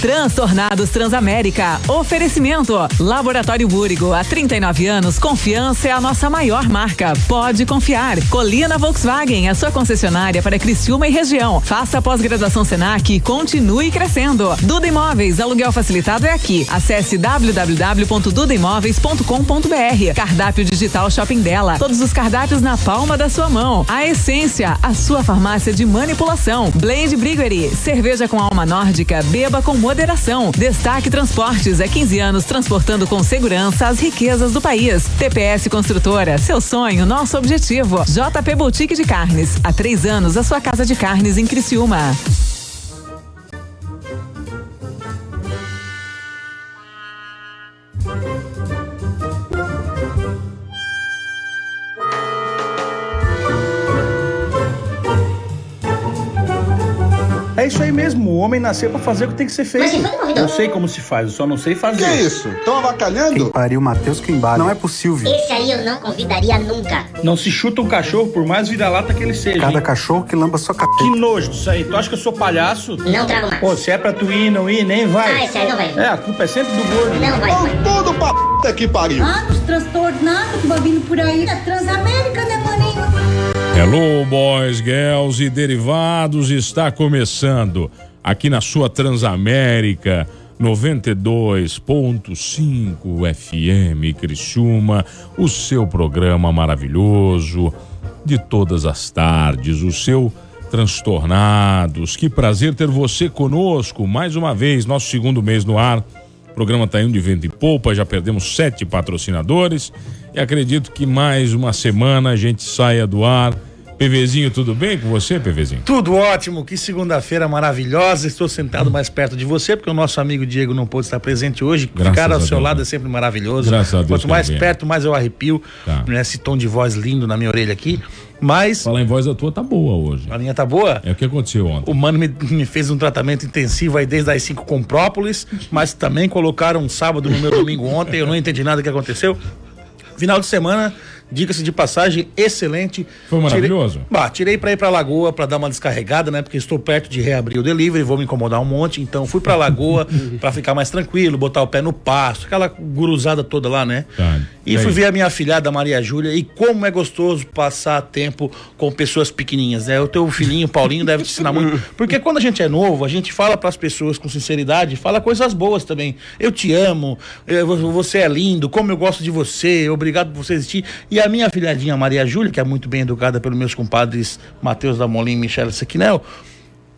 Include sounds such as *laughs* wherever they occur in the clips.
Transtornados Transamérica. Oferecimento. Laboratório Búrigo. Há 39 anos, confiança é a nossa maior marca. Pode confiar. Colina Volkswagen, a sua concessionária para Criciúma e região. Faça pós-graduação Senac e continue crescendo. Duda Imóveis, aluguel facilitado é aqui. Acesse www.dudaimóveis.com.br. Cardápio digital Shopping dela. Todos os cardápios na palma da sua mão. A Essência, a sua farmácia de manipulação. Blade Briguery, cerveja com alma nórdica, beba com moderação. Destaque Transportes, é 15 anos transportando com segurança as riquezas do país. TPS Construtora, seu sonho, nosso objetivo. JP Boutique de Carnes, há três anos a sua casa de carnes em Criciúma. Mesmo, o homem nasceu pra fazer o que tem que ser feito. Eu sei como se faz, eu só não sei fazer. Que isso? Estão avacalhando? Pariu, Matheus Quimbara. Não é possível. Esse aí eu não convidaria nunca. Não se chuta um cachorro, por mais vira-lata que ele seja. Cada hein? cachorro que lamba sua Que capeta. nojo disso aí. Tu acha que eu sou palhaço? Não trago mais. Pô, se é pra tu ir, não ir, nem Ah, vai. esse aí não vai. É, a culpa é sempre do gordo. Não vai, tudo pra puta que pariu. Ah, os transtornados que vai vindo por aí. É Transamérica, né, maninho? Hello, boys, girls e derivados, está começando aqui na sua Transamérica 92.5 FM Criciúma, o seu programa maravilhoso de todas as tardes, o seu Transtornados. Que prazer ter você conosco mais uma vez, nosso segundo mês no ar. O programa está indo de vento e poupa, já perdemos sete patrocinadores e acredito que mais uma semana a gente saia do ar. PVzinho, tudo bem com você, PVzinho? Tudo ótimo, que segunda-feira maravilhosa. Estou sentado mais perto de você, porque o nosso amigo Diego não pôde estar presente hoje. Graças Ficar ao seu Deus, lado né? é sempre maravilhoso. Graças a Deus Quanto mais também. perto, mais eu arrepio. Tá. Esse tom de voz lindo na minha orelha aqui. Mas Falar em voz, a tua tá boa hoje. a minha tá boa. É o que aconteceu ontem. O mano me, me fez um tratamento intensivo aí desde as 5 com própolis, mas também colocaram um sábado no meu domingo ontem. Eu não entendi nada que aconteceu. Final de semana, diga-se de passagem, excelente. Foi maravilhoso? Tirei, bah, tirei pra ir pra Lagoa pra dar uma descarregada, né? Porque estou perto de reabrir o delivery, vou me incomodar um monte. Então fui pra Lagoa *laughs* pra ficar mais tranquilo, botar o pé no pasto, aquela guruzada toda lá, né? Tá. E E fui ver a minha afilhada Maria Júlia e como é gostoso passar tempo com pessoas pequenininhas, né? O teu filhinho Paulinho deve te ensinar muito, *laughs* porque quando a gente é novo, a gente fala pras pessoas com sinceridade, fala coisas boas também. Eu te amo, eu- você é lindo, como eu gosto de você, obrigado por você existir. E a minha filhadinha Maria Júlia, que é muito bem educada pelos meus compadres Matheus da Molim e Michele Sequinel,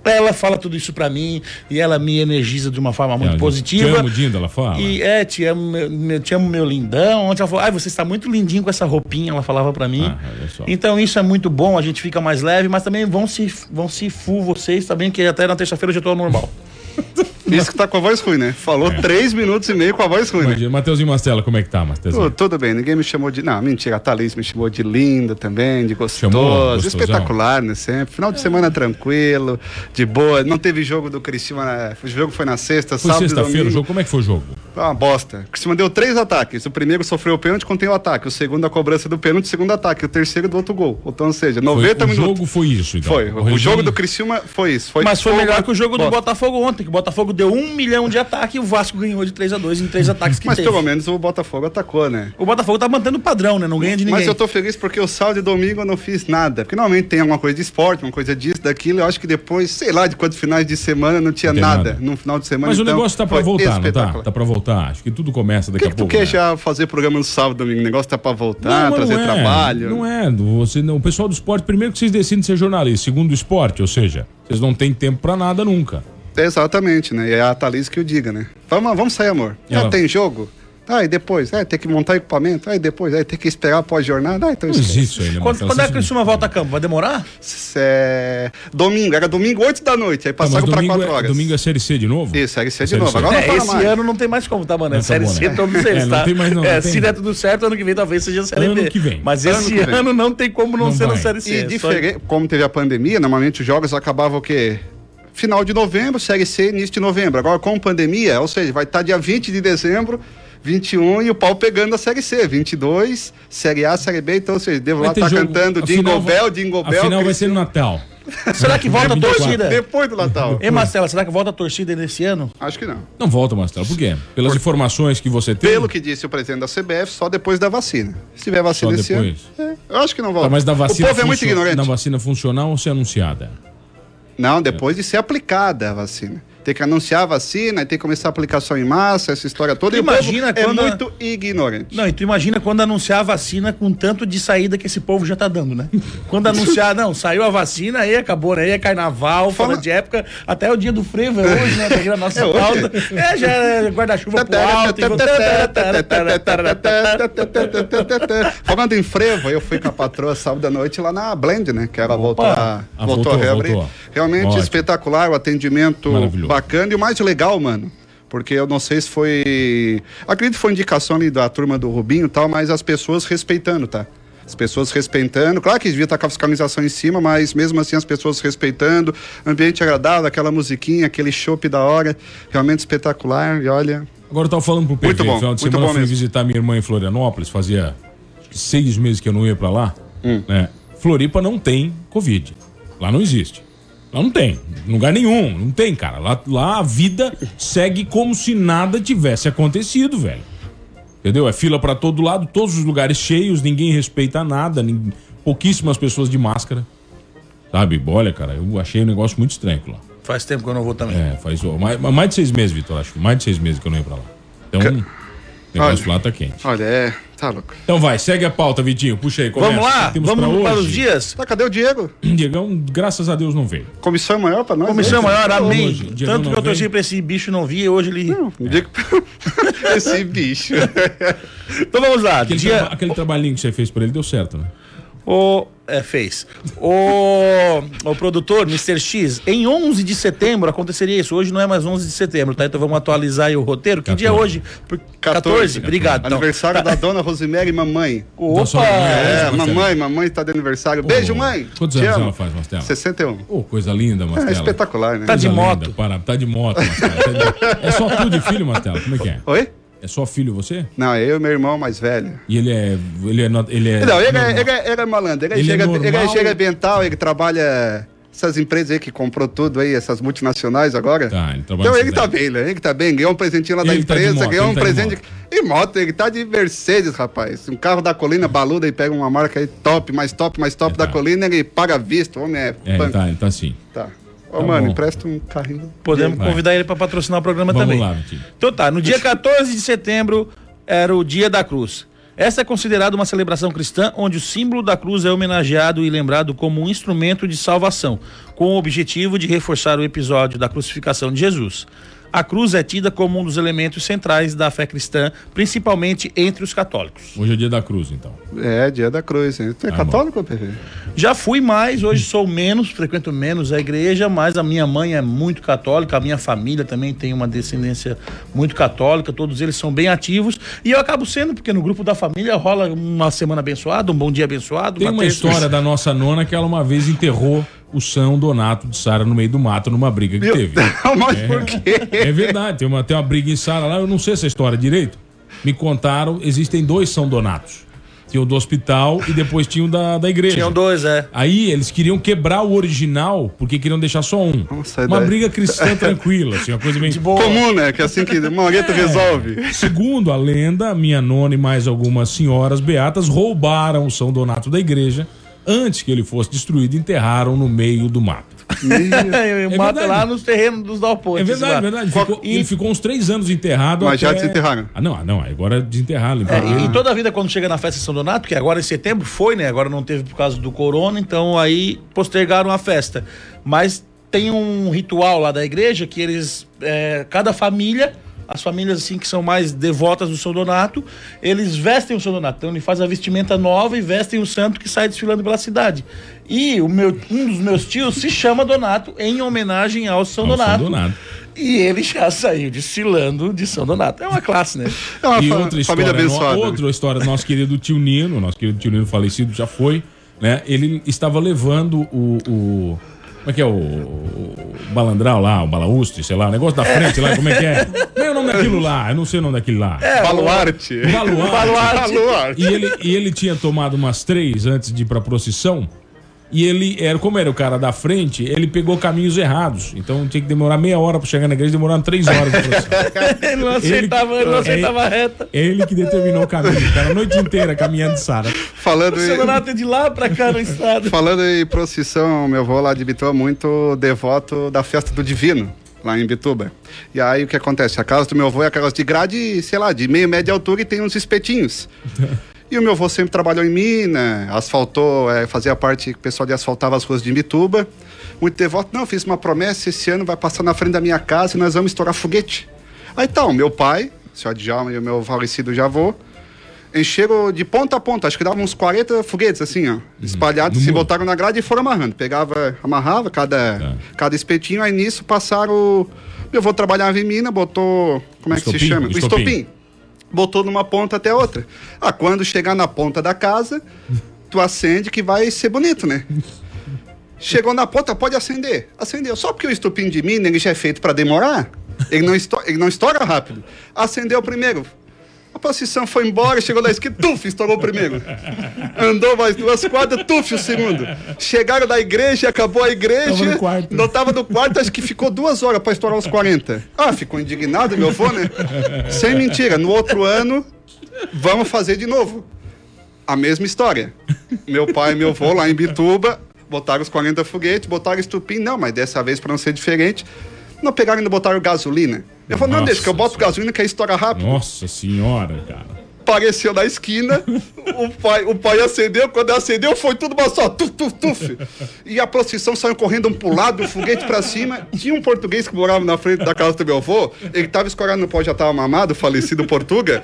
ela fala tudo isso pra mim e ela me energiza de uma forma muito diz, positiva. "Te amo, Dinda", ela fala? E é, te amo, meu, te amo, meu lindão. Ontem ela falou, ai, você está muito lindinho com essa roupinha, ela falava pra mim. Ah, então isso é muito bom, a gente fica mais leve, mas também vão se, vão se fu vocês também, que até na terça-feira eu já tô normal. *laughs* Isso que tá com a voz ruim, né? Falou três minutos e meio com a voz ruim, né? Imagina, Mateuzinho Mastela, como é que tá, Mateuzinho? Tudo, tudo bem, ninguém me chamou de. Não, mentira, a Thalys me chamou de linda também, de gostoso, Chamou, espetacular, né? Sempre. Final de semana tranquilo, de boa. Não teve jogo do Criciúma, né? o jogo foi na sexta, Foi sábado e sexta-feira o jogo, como é que foi o jogo? Foi uma bosta. O Criciúma deu três ataques. O primeiro sofreu o pênalti, contém o ataque. O segundo, a cobrança do pênalti, o segundo ataque. O terceiro, do outro gol. Então, ou seja, 90 Foi- o minutos. jogo foi isso, então. Foi. O, regime- jogo do Criciúma foi isso. Foi mas foi fogo, melhor que o jogo do. Botafogo ontem, que o Botafogo deu um milhão de ataque e o Vasco ganhou de 3 a 2 em três *laughs* ataques que Mas teve. pelo menos o Botafogo atacou, né? O Botafogo tá mantendo o padrão, né? Não ganha de ninguém. Mas eu tô feliz porque o sábado e domingo eu não fiz nada. Porque normalmente tem alguma coisa de esporte, uma coisa disso, daquilo. Eu acho que depois, sei lá, de quantos finais de semana não tinha Não nada. nada. No final de semana. Mas o então, negócio tá pra voltar, não tá? Tá pra voltar. Acho que tudo começa daqui que, a que tu pouco. quer né? já fazer programa no sábado domingo? O negócio tá pra voltar, mas trazer não é, trabalho. Não é. Você, não, o pessoal do esporte, primeiro que vocês decidem ser jornalistas, segundo o esporte, ou seja, vocês não têm tempo pra nada nunca. Exatamente, né? E é a Thalys que o diga, né? Vamos, vamos sair, amor. Já Ela- tem jogo? Ah, e depois? É, tem que montar equipamento. Aí depois, aí tem que esperar pós-jornada. Ah, então Não existe isso aí, né, Quando, quando é que o Criciúma volta a campo? Vai demorar? É... Domingo, era domingo 8 da noite. Aí Não, passaram pra domingo 4 é, horas. domingo é Série C de novo? Isso, Série C de Série novo. C. Agora não É, fala esse mais. ano não tem mais como, tá, mano? É Não, tá série C né? todos É, eles, *laughs* não tá? tem mais não, é, não tem. se der tudo certo, ano que vem talvez seja série Ano B. que vem. Mas Ano esse que vem. ano não tem como não, Não ser na série C. E é só- diferente, como teve a pandemia, normalmente os jogos acabavam o quê? Final de novembro, Série C, início de novembro. Agora, com pandemia, ou seja, vai estar dia 20 de dezembro, 21 e o pau pegando a Série C. 22, Série A, Série B. Então, ou seja, devo lá estar jogo- cantando Jingle final vai- Bell, Jingle Bell. final vai ser no. Natal. *laughs* Será que volta a 24. torcida? Depois do Natal. Ei, Marcela, será que volta a torcida nesse ano? Acho que não. Não volta, Marcelo. Por quê? Pelas informações que você tem. Pelo que disse o presidente da CBF, só depois da vacina. Se tiver vacina Só esse depois. ano. é, eu acho que não volta. Tá, mas da vacina o povo é muito ignorante. Da vacina funcional ou ser anunciada? Não, depois de ser aplicada a vacina. Tem que anunciar a vacina, tem que começar a aplicação em massa, essa história toda. E o Imagina quando a- é muito ignorante. Não, e tu imagina quando anunciar a vacina com tanto de saída que esse povo já tá dando, né? Quando anunciar, não, saiu a vacina, aí acabou, né? Aí é carnaval, fora Fala- de época, até o dia do frevo é hoje, né? Tá na nossa É pauta. É, já é guarda-chuva pro alto. e- Falando em frevo, eu fui com a patroa sábado à noite lá na Blend, né? Que ela voltou a, Ah, voltou, voltou, a reabrir. Realmente Ótimo. espetacular, o atendimento E o mais legal, mano. Porque eu não sei se foi. Acredito que foi indicação ali da turma do Rubinho e tal, mas as pessoas respeitando, tá? As pessoas respeitando. Claro que devia estar com a fiscalização em cima, mas mesmo assim as pessoas respeitando. Ambiente agradável, aquela musiquinha, aquele chopp da hora. Realmente espetacular. E olha. Agora eu tava falando pro PV, Muito bom, final de semana eu fui mesmo. visitar minha irmã em Florianópolis, fazia seis meses que eu não ia pra lá. Hum. né? Floripa não tem Covid. Lá não existe. Lá não tem. Em lugar nenhum. Não tem, cara. Lá, lá a vida segue como se nada tivesse acontecido, velho. Entendeu? É fila pra todo lado, todos os lugares cheios, ninguém respeita nada, nin- pouquíssimas pessoas de máscara. Sabe? Olha, cara, eu achei um negócio muito estranho lá. Faz tempo que eu não vou também. É, faz ó, mais, mais de seis meses, Vitor, acho. Mais de seis meses que eu não ia pra lá. Então, o negócio Olha. lá tá quente. Olha, é. Tá louco. Então vai, segue a pauta, Vitinho. Puxa aí, começa. Vamos lá, vamos para os dias. Tá, cadê o Diego? *clears throat* Diegão, graças a Deus, não veio. Comissão maior pra nós? Comissão né? maior, amém. Hoje, Tanto que eu torci pra esse bicho não vir, e hoje ele. Não, *laughs* Diego... Esse bicho. *laughs* Então vamos lá. Aquele, Dia... traba- aquele trabalhinho que você fez pra ele deu certo, né? O. É, fez. O, o produtor, Mr. X, em 11 de setembro aconteceria isso. Hoje não é mais 11 de setembro, tá? Então vamos atualizar aí o roteiro. Que dia é 14. hoje? Por... 14? Obrigado. então. Aniversário da dona Rosemary, mamãe. Opa! É, Marcelo. mamãe, mamãe tá de aniversário. Beijo, mãe. Quantos Te anos amo. ela faz, Mastela? 61. Ô, coisa linda, É Mastela. espetacular, né? Tá de moto. linda, Para, tá de moto, Mastela. Tá de- É só tu de filho, Mastela? Como é que é? Oi? É só filho você? Não, eu e meu irmão mais velho. E ele é. Ele é. Ele é Não, ele é, normal. ele é, ele é malandro. Ele, é Ele é engenheiro- ele é normal? engenheiro ambiental, ele trabalha. Essas empresas aí que comprou tudo aí, essas multinacionais agora. Tá, ele trabalha Então ele tá bem, né? Ele tá bem, ganhou um presentinho lá da tá de empresa, moto, ganhou um tá de presente. moto. E moto, ele tá de Mercedes, rapaz. Um carro da colina baluda e pega uma marca aí top, mais top, mais top É, da tá. colina, ele paga à vista. O homem é. É, ele tá, ele tá assim. Tá. Ô, Tá mano, bom. empresta um carrinho. Podemos Vai. convidar ele para patrocinar o programa Vamos também. lá. Então tá, no dia 14 de setembro era o Dia da Cruz. Essa é considerada uma celebração cristã onde o símbolo da cruz é homenageado e lembrado como um instrumento de salvação, com o objetivo de reforçar o episódio da crucificação de Jesus. A cruz é tida como um dos elementos centrais da fé cristã, principalmente entre os católicos. Hoje é dia da cruz, então. É, dia da cruz. hein? Tu é Tá católico, PV? Já fui mais, hoje sou menos, frequento menos a igreja, mas a minha mãe é muito católica, a minha família também tem uma descendência muito católica, todos eles são bem ativos, e eu acabo sendo, porque no grupo da família rola uma semana abençoada, um bom dia abençoado. Tem uma terça- história da nossa nona que ela uma vez enterrou o São Donato de Sara no meio do mato numa briga que teve. Não, mas por quê? É verdade, tem uma, tem uma briga em Sara lá, eu não sei essa história direito. Me contaram, existem dois São Donatos. Tinha o do hospital e depois tinha o da, da igreja. Tinham dois, é. Aí eles queriam quebrar o original porque queriam deixar só um. Nossa, uma ideia. briga cristã tranquila, assim, uma coisa bem. Comum, né? Que é assim que *laughs* Mangueta resolve. Segundo a lenda, minha nona e mais algumas senhoras beatas roubaram o São Donato da igreja antes que ele fosse destruído enterraram no meio do mato. *laughs* Verdade. lá nos terrenos dos Dalpontes. É verdade, lá. é verdade. Ficou- e, Ele ficou uns três anos enterrado. Mas já até- desenterraram? Ah, não, ah, não, agora desenterraram. é, limparam. e- e toda a vida, quando chega na festa de São Donato, que agora em setembro foi, né? Agora não teve por causa do corona, então aí postergaram a festa. Mas tem um ritual lá da igreja que eles, é, cada família, as famílias assim que são mais devotas do São Donato, eles vestem o São Donato. Então ele faz a vestimenta nova e vestem o santo que sai desfilando pela cidade. E o meu, um dos meus tios se chama Donato em homenagem ao São Ao São Donato. Donato. E ele já saiu desfilando de São Donato. É uma classe, né? É uma E fa- outra família história, no, abençoada. outra história do nosso querido tio Nino, nosso querido tio Nino falecido já foi, né? Ele estava levando o. o- como é que é o, o balandral lá, o balaústre, sei lá, o negócio da frente lá, como é que é? Como é o nome daquilo lá? Eu não sei o nome daquele lá. Baluarte. O baluarte. Baluarte. E ele, e ele tinha tomado umas três antes de ir pra procissão. E ele era, como era o cara da frente, ele pegou caminhos errados. Então tinha que demorar meia hora pra chegar na igreja, demoraram três horas. *laughs* ele não aceitava, ele, não aceitava a reta. É ele que determinou o caminho, cara, a noite inteira caminhando de Sara. Falando O Sedonato é de lá pra cá no estado. Falando em procissão, meu avô lá de Bituba é muito devoto da festa do Divino, lá em Bituba. E aí o que acontece? A casa do meu avô é aquelas de grade, sei lá, de meio média altura e tem uns espetinhos. E o meu avô sempre trabalhou em mina, asfaltou, é, fazia parte, o pessoal de asfaltava as ruas de Imbituba. Muito devoto, não, eu fiz uma promessa, esse ano vai passar na frente da minha casa e nós vamos estourar foguete. Aí então, meu pai, o senhor Djalma e o meu falecido javô, encheram de ponta a ponta, acho que davam uns 40 foguetes assim, ó, espalhados, no se botaram na grade e foram amarrando. Pegava, amarrava cada, Tá. cada espetinho, aí nisso passaram. Meu avô trabalhava em mina, botou. Como é que se chama? O estopim. estopim. Botou numa ponta até outra. Ah, quando chegar na ponta da casa, tu acende que vai ser bonito, né? Chegou na ponta, pode acender. Acendeu. Só porque o estupim de mina ele já é feito para demorar, ele não, estoura, ele não estoura rápido. Acendeu primeiro. A procissão foi embora, chegou na esquina, tuf, estourou o primeiro. Andou mais duas quadras, tuf, o segundo. Chegaram da igreja, acabou a igreja. Tava no quarto. Não tava no quarto, acho que ficou duas horas para estourar os 40. Ah, ficou indignado, meu avô, né? Sem mentira, no outro ano, vamos fazer de novo. A mesma história. Meu pai e meu avô lá em Bituba botaram os 40 foguetes, botaram estupim. Não, mas dessa vez, para não ser diferente, não pegaram e não botaram gasolina. Eu falei, não, deixa que eu boto gasolina que aí estoura rápido. Nossa senhora, cara. Apareceu na esquina, *laughs* o pai, o pai acendeu, quando acendeu foi tudo uma só, tuf, tuf, tuf. E a procissão saiu correndo um pro lado, o foguete pra cima. Tinha um português que morava na frente da casa do meu avô, ele tava escorado no pó, já tava mamado, falecido Portuga.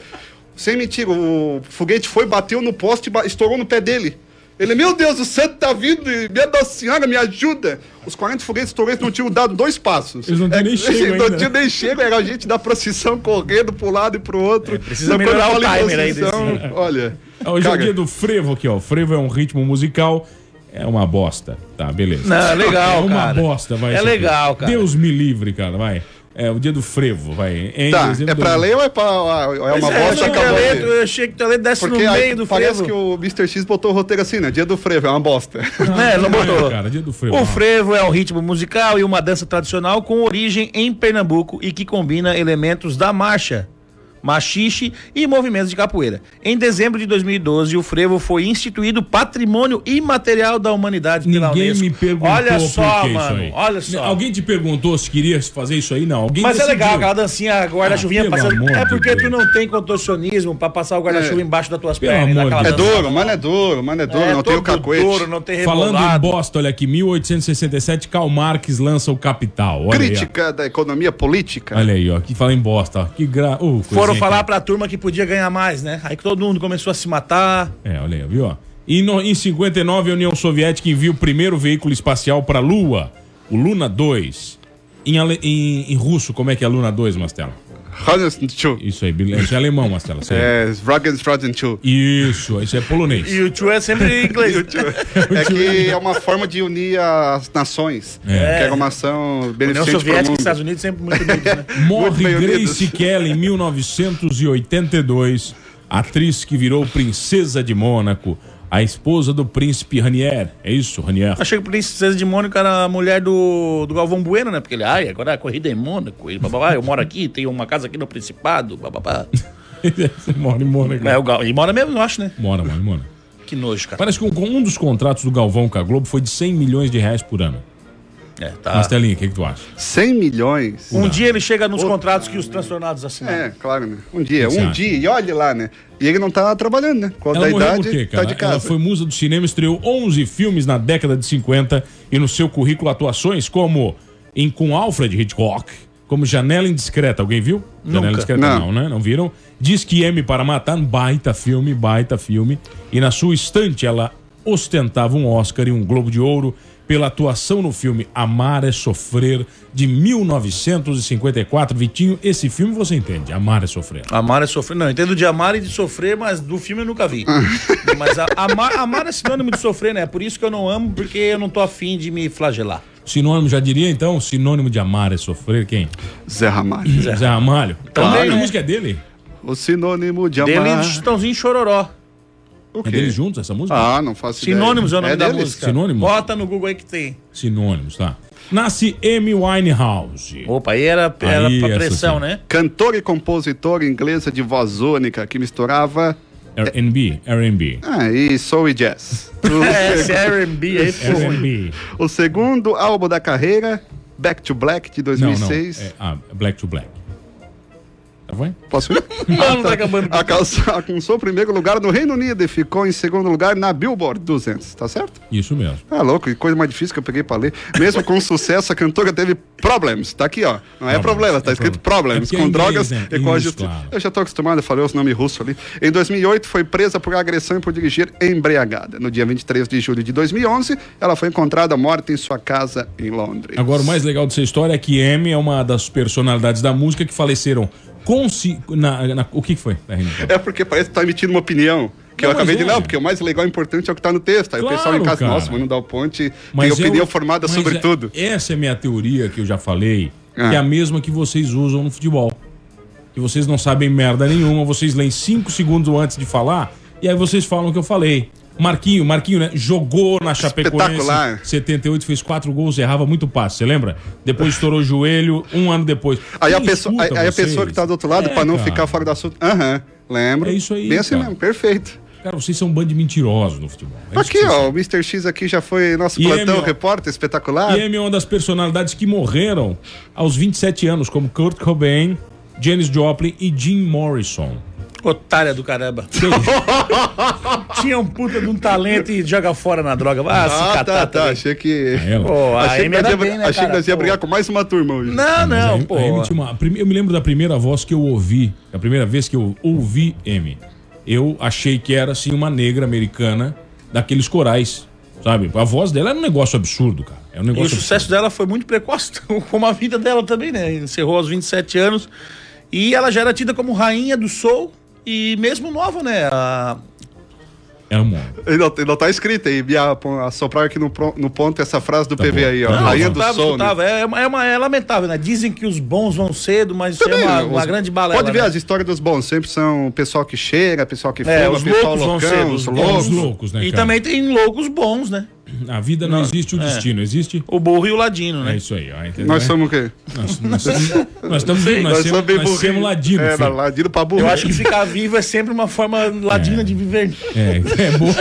Sem mentira, o foguete foi, bateu no poste e estourou no pé dele. Ele, meu Deus, o santo tá vindo, e minha Nossa Senhora, me ajuda. Os 40 foguetes estourados não tinham dado dois passos. Eles não tinham nem chego *laughs* Não tinham nem chego, era a gente da procissão correndo pro lado e pro outro. precisa Não, quando melhorar o timer aí procissão, *laughs* Olha. Hoje é o dia do frevo aqui, ó. Frevo é um ritmo musical. É uma bosta. Tá, beleza. Não, é legal, É uma cara. bosta, vai. É isso aqui. legal, cara. Deus me livre, cara, vai. É o dia do frevo, vai. Em Tá, é pra do- ler ou é, pra, é uma é, eu bosta achei que acabou Toledo- Eu achei que o Toledo desce Porque no aí meio do parece frevo. que o Mr. X botou o roteiro assim, né? Dia do frevo, é uma bosta. Né, não botou. É, cara, dia do frevo. O frevo é um ritmo musical e uma dança tradicional com origem em Pernambuco e que combina elementos da marcha, machixe e movimentos de capoeira. Em dezembro de 2012, o frevo foi instituído patrimônio imaterial da humanidade pela Ninguém Unesco. me perguntou Olha por só, mano, aí. olha só. Alguém te perguntou se queria fazer isso aí? Não. Alguém Mas é decidiu. legal, aquela dancinha guarda-chuvinha Ah, passando. É de porque tu não tem contorcionismo pra passar o guarda-chuva É. embaixo das tuas Pelo pernas. aquela É duro, mano, é duro, mano, é duro, É, não tem o todo cacuete. duro, não tem Falando em bosta, olha aqui, 1867, Karl Marx lança o Capital. Olha Crítica da economia política. Aí. Olha aí, ó. Que fala em bosta, ó. Que gra... Uh, Foram falar aqui. pra turma que podia ganhar mais, né? Aí que todo mundo começou a se matar. É, olha aí, viu? E no, em 59, a União Soviética envia o primeiro veículo espacial para a Lua, o Luna 2. Em, em- em russo, como é que é Luna 2, Mastela? Hannes-Chu. Isso aí, isso é alemão, aí. É, Spragen-Spragen-Chu. Isso, isso é polonês. E o tio é sempre em inglês. *laughs* *laughs* É que é uma forma de unir as nações. É. Que é uma ação União beneficente para o Soviética e mundo. Estados Unidos sempre muito unidos, né? *laughs* Morre bem Grace. Kelly em 1982, atriz que virou princesa de Mônaco, a esposa do príncipe Ranier. É isso, Ranier? Achei que o Princesa de Mônaco era a mulher do, do Galvão Bueno, né? Porque ele, ai, agora a corrida é em Mônaco. E bababá, eu moro aqui, tenho uma casa aqui no Principado, bababá. *laughs* mora em Mônaco. É, o Gal... E mora mesmo, eu acho, né? Mora, mora, mora. Que nojo, cara. Parece que um, um dos contratos do Galvão com a Globo foi de 100 milhões de reais por ano. É, tá. Mastelinha, o que, que tu acha? 100 milhões. Um dia ele chega nos contratos que os transtornados assinaram. É, claro, né? Um dia, um acha? dia, e olha lá, né? E ele não tá trabalhando, né? Com a Ela idade, quê, tá de Ela casa. foi musa do cinema, estreou 11 filmes na década de 50 e no seu currículo atuações como em Com Alfred Hitchcock, como Janela Indiscreta. Alguém viu? Janela Indiscreta não. Não. né? Não viram? Diz que M para Matar, um baita filme, baita filme. E na sua estante ela ostentava um Oscar e um Globo de Ouro pela atuação no filme Amar é Sofrer, de 1954. Vitinho, esse filme você entende, Amar é Sofrer. Amar é sofrer. Não, eu entendo de amar e de sofrer, mas do filme eu nunca vi. *laughs* mas a- amar, amar é sinônimo de sofrer, né? É por isso que eu não amo, porque eu não tô afim de me flagelar. Sinônimo, já diria então, sinônimo de amar é sofrer, quem? Zé Ramalho. Zé Ramalho. Também, Também, a né? música é dele. O sinônimo de Dele amar. e Chitãozinho Chororó. O É deles juntos essa música? Ah, não faço ideia. Sinônimos é o nome da deles? música. Sinônimos? Bota no Google aí que tem. Sinônimos, tá. Nasce Amy Winehouse. Opa, aí era, era Aí, pra pressão, né? Cantora e compositora inglesa de voz única que misturava R&B, R&B. ah, e soul e jazz. *laughs* É, esse O, R&B aí, pô. R&B. o segundo álbum da carreira, Back to Black, de Não, não. 2006. É, ah, Black to Black. Tá bom? Posso ir? *laughs* Não, não tá acabando. Alcançou, alcançou o primeiro lugar no Reino Unido e ficou em segundo lugar na Billboard 200, tá certo? Isso mesmo. Ah, louco, que coisa mais difícil que eu peguei pra ler. Mesmo com sucesso, a cantora teve problems. Tá aqui, ó. Não é problema, tá é escrito problem- problems. é porque é com inglês, drogas né? e com a justiça. claro. Eu já tô acostumado, eu falei os nomes russo ali. Em 2008, foi presa por agressão e por dirigir embriagada. No dia 23 de julho de 2011, ela foi encontrada morta em sua casa em Londres. Agora, o mais legal dessa história é que Amy é uma das personalidades da música que faleceram consi... Na, na- o que foi? É porque parece que tá emitindo uma opinião. Que Não, eu acabei mas de é. não, porque o mais legal e importante é o que tá no texto. Aí o Claro, pessoal em casa, cara. nossa, mano, dá o ponte, Mas tem opinião eu- formada mas sobre é- tudo. Essa é a minha teoria que eu já falei, Ah. que é a mesma que vocês usam no futebol. Que vocês não sabem merda nenhuma, vocês leem cinco segundos antes de falar, e aí vocês falam o que eu falei. Marquinho, Marquinho, né? Jogou na Chapecoense, Espetacular. 78, fez quatro gols, errava muito passe, você lembra? Depois estourou o joelho, um ano depois. Aí a, pessoa, aí, a pessoa que tá do outro lado, É, pra não cara. ficar fora do assunto. Aham, lembro. É isso aí, Bem assim cara. mesmo, perfeito. Cara, vocês são um bando de mentirosos no futebol. É Aqui, ó, são. o Mr. X aqui já foi nosso E plantão repórter espetacular. E Amy é uma das personalidades que morreram aos 27 anos, como Kurt Cobain, Janis Joplin e Jim Morrison. Otária do caramba. *laughs* Tinha um puta de um talento e joga fora na droga. Ah, se Ah, catar tá, tá. Achei que. Pô, achei que ia, bem, né, achei que cara? nós ia brigar com mais uma turma hoje. Não, não, a- pô. a Amy tinha uma- eu me lembro da primeira voz que eu ouvi, a primeira vez que eu ouvi Amy. Eu achei que era assim uma negra americana daqueles corais, sabe? A voz dela era um negócio absurdo, cara. É um E o negócio sucesso dela foi muito precoce, *laughs* como a vida dela também, né? Encerrou aos 27 anos. E ela já era tida como rainha do soul. E mesmo nova, né? A- um Ele não, ele não tá escrito aí. Me assoprar aqui no, no ponto essa frase do Tá PV bom. aí, ó. Não, Rainha do escutava. É, uma, é, uma- é lamentável, né? Dizem que os bons vão cedo, mas isso é Também, uma, os- uma grande balela. Pode ver, né? as histórias dos bons sempre são o pessoal que chega, pessoal que É, fuma, os pessoal loucos vão loucão, ser, os os loucos. Os loucos, né, E também tem loucos bons, né? A vida não, existe o destino, existe? O burro e o ladino, É né? isso aí, ó. entendeu? Nós somos o quê? Nós, nós, nós estamos Sei, nós, Nós somos, somos bem nós somos burrinhos. ladino, É, filho. ladino pra burro. Eu acho que ficar vivo é sempre uma forma ladina de viver. É, é boa.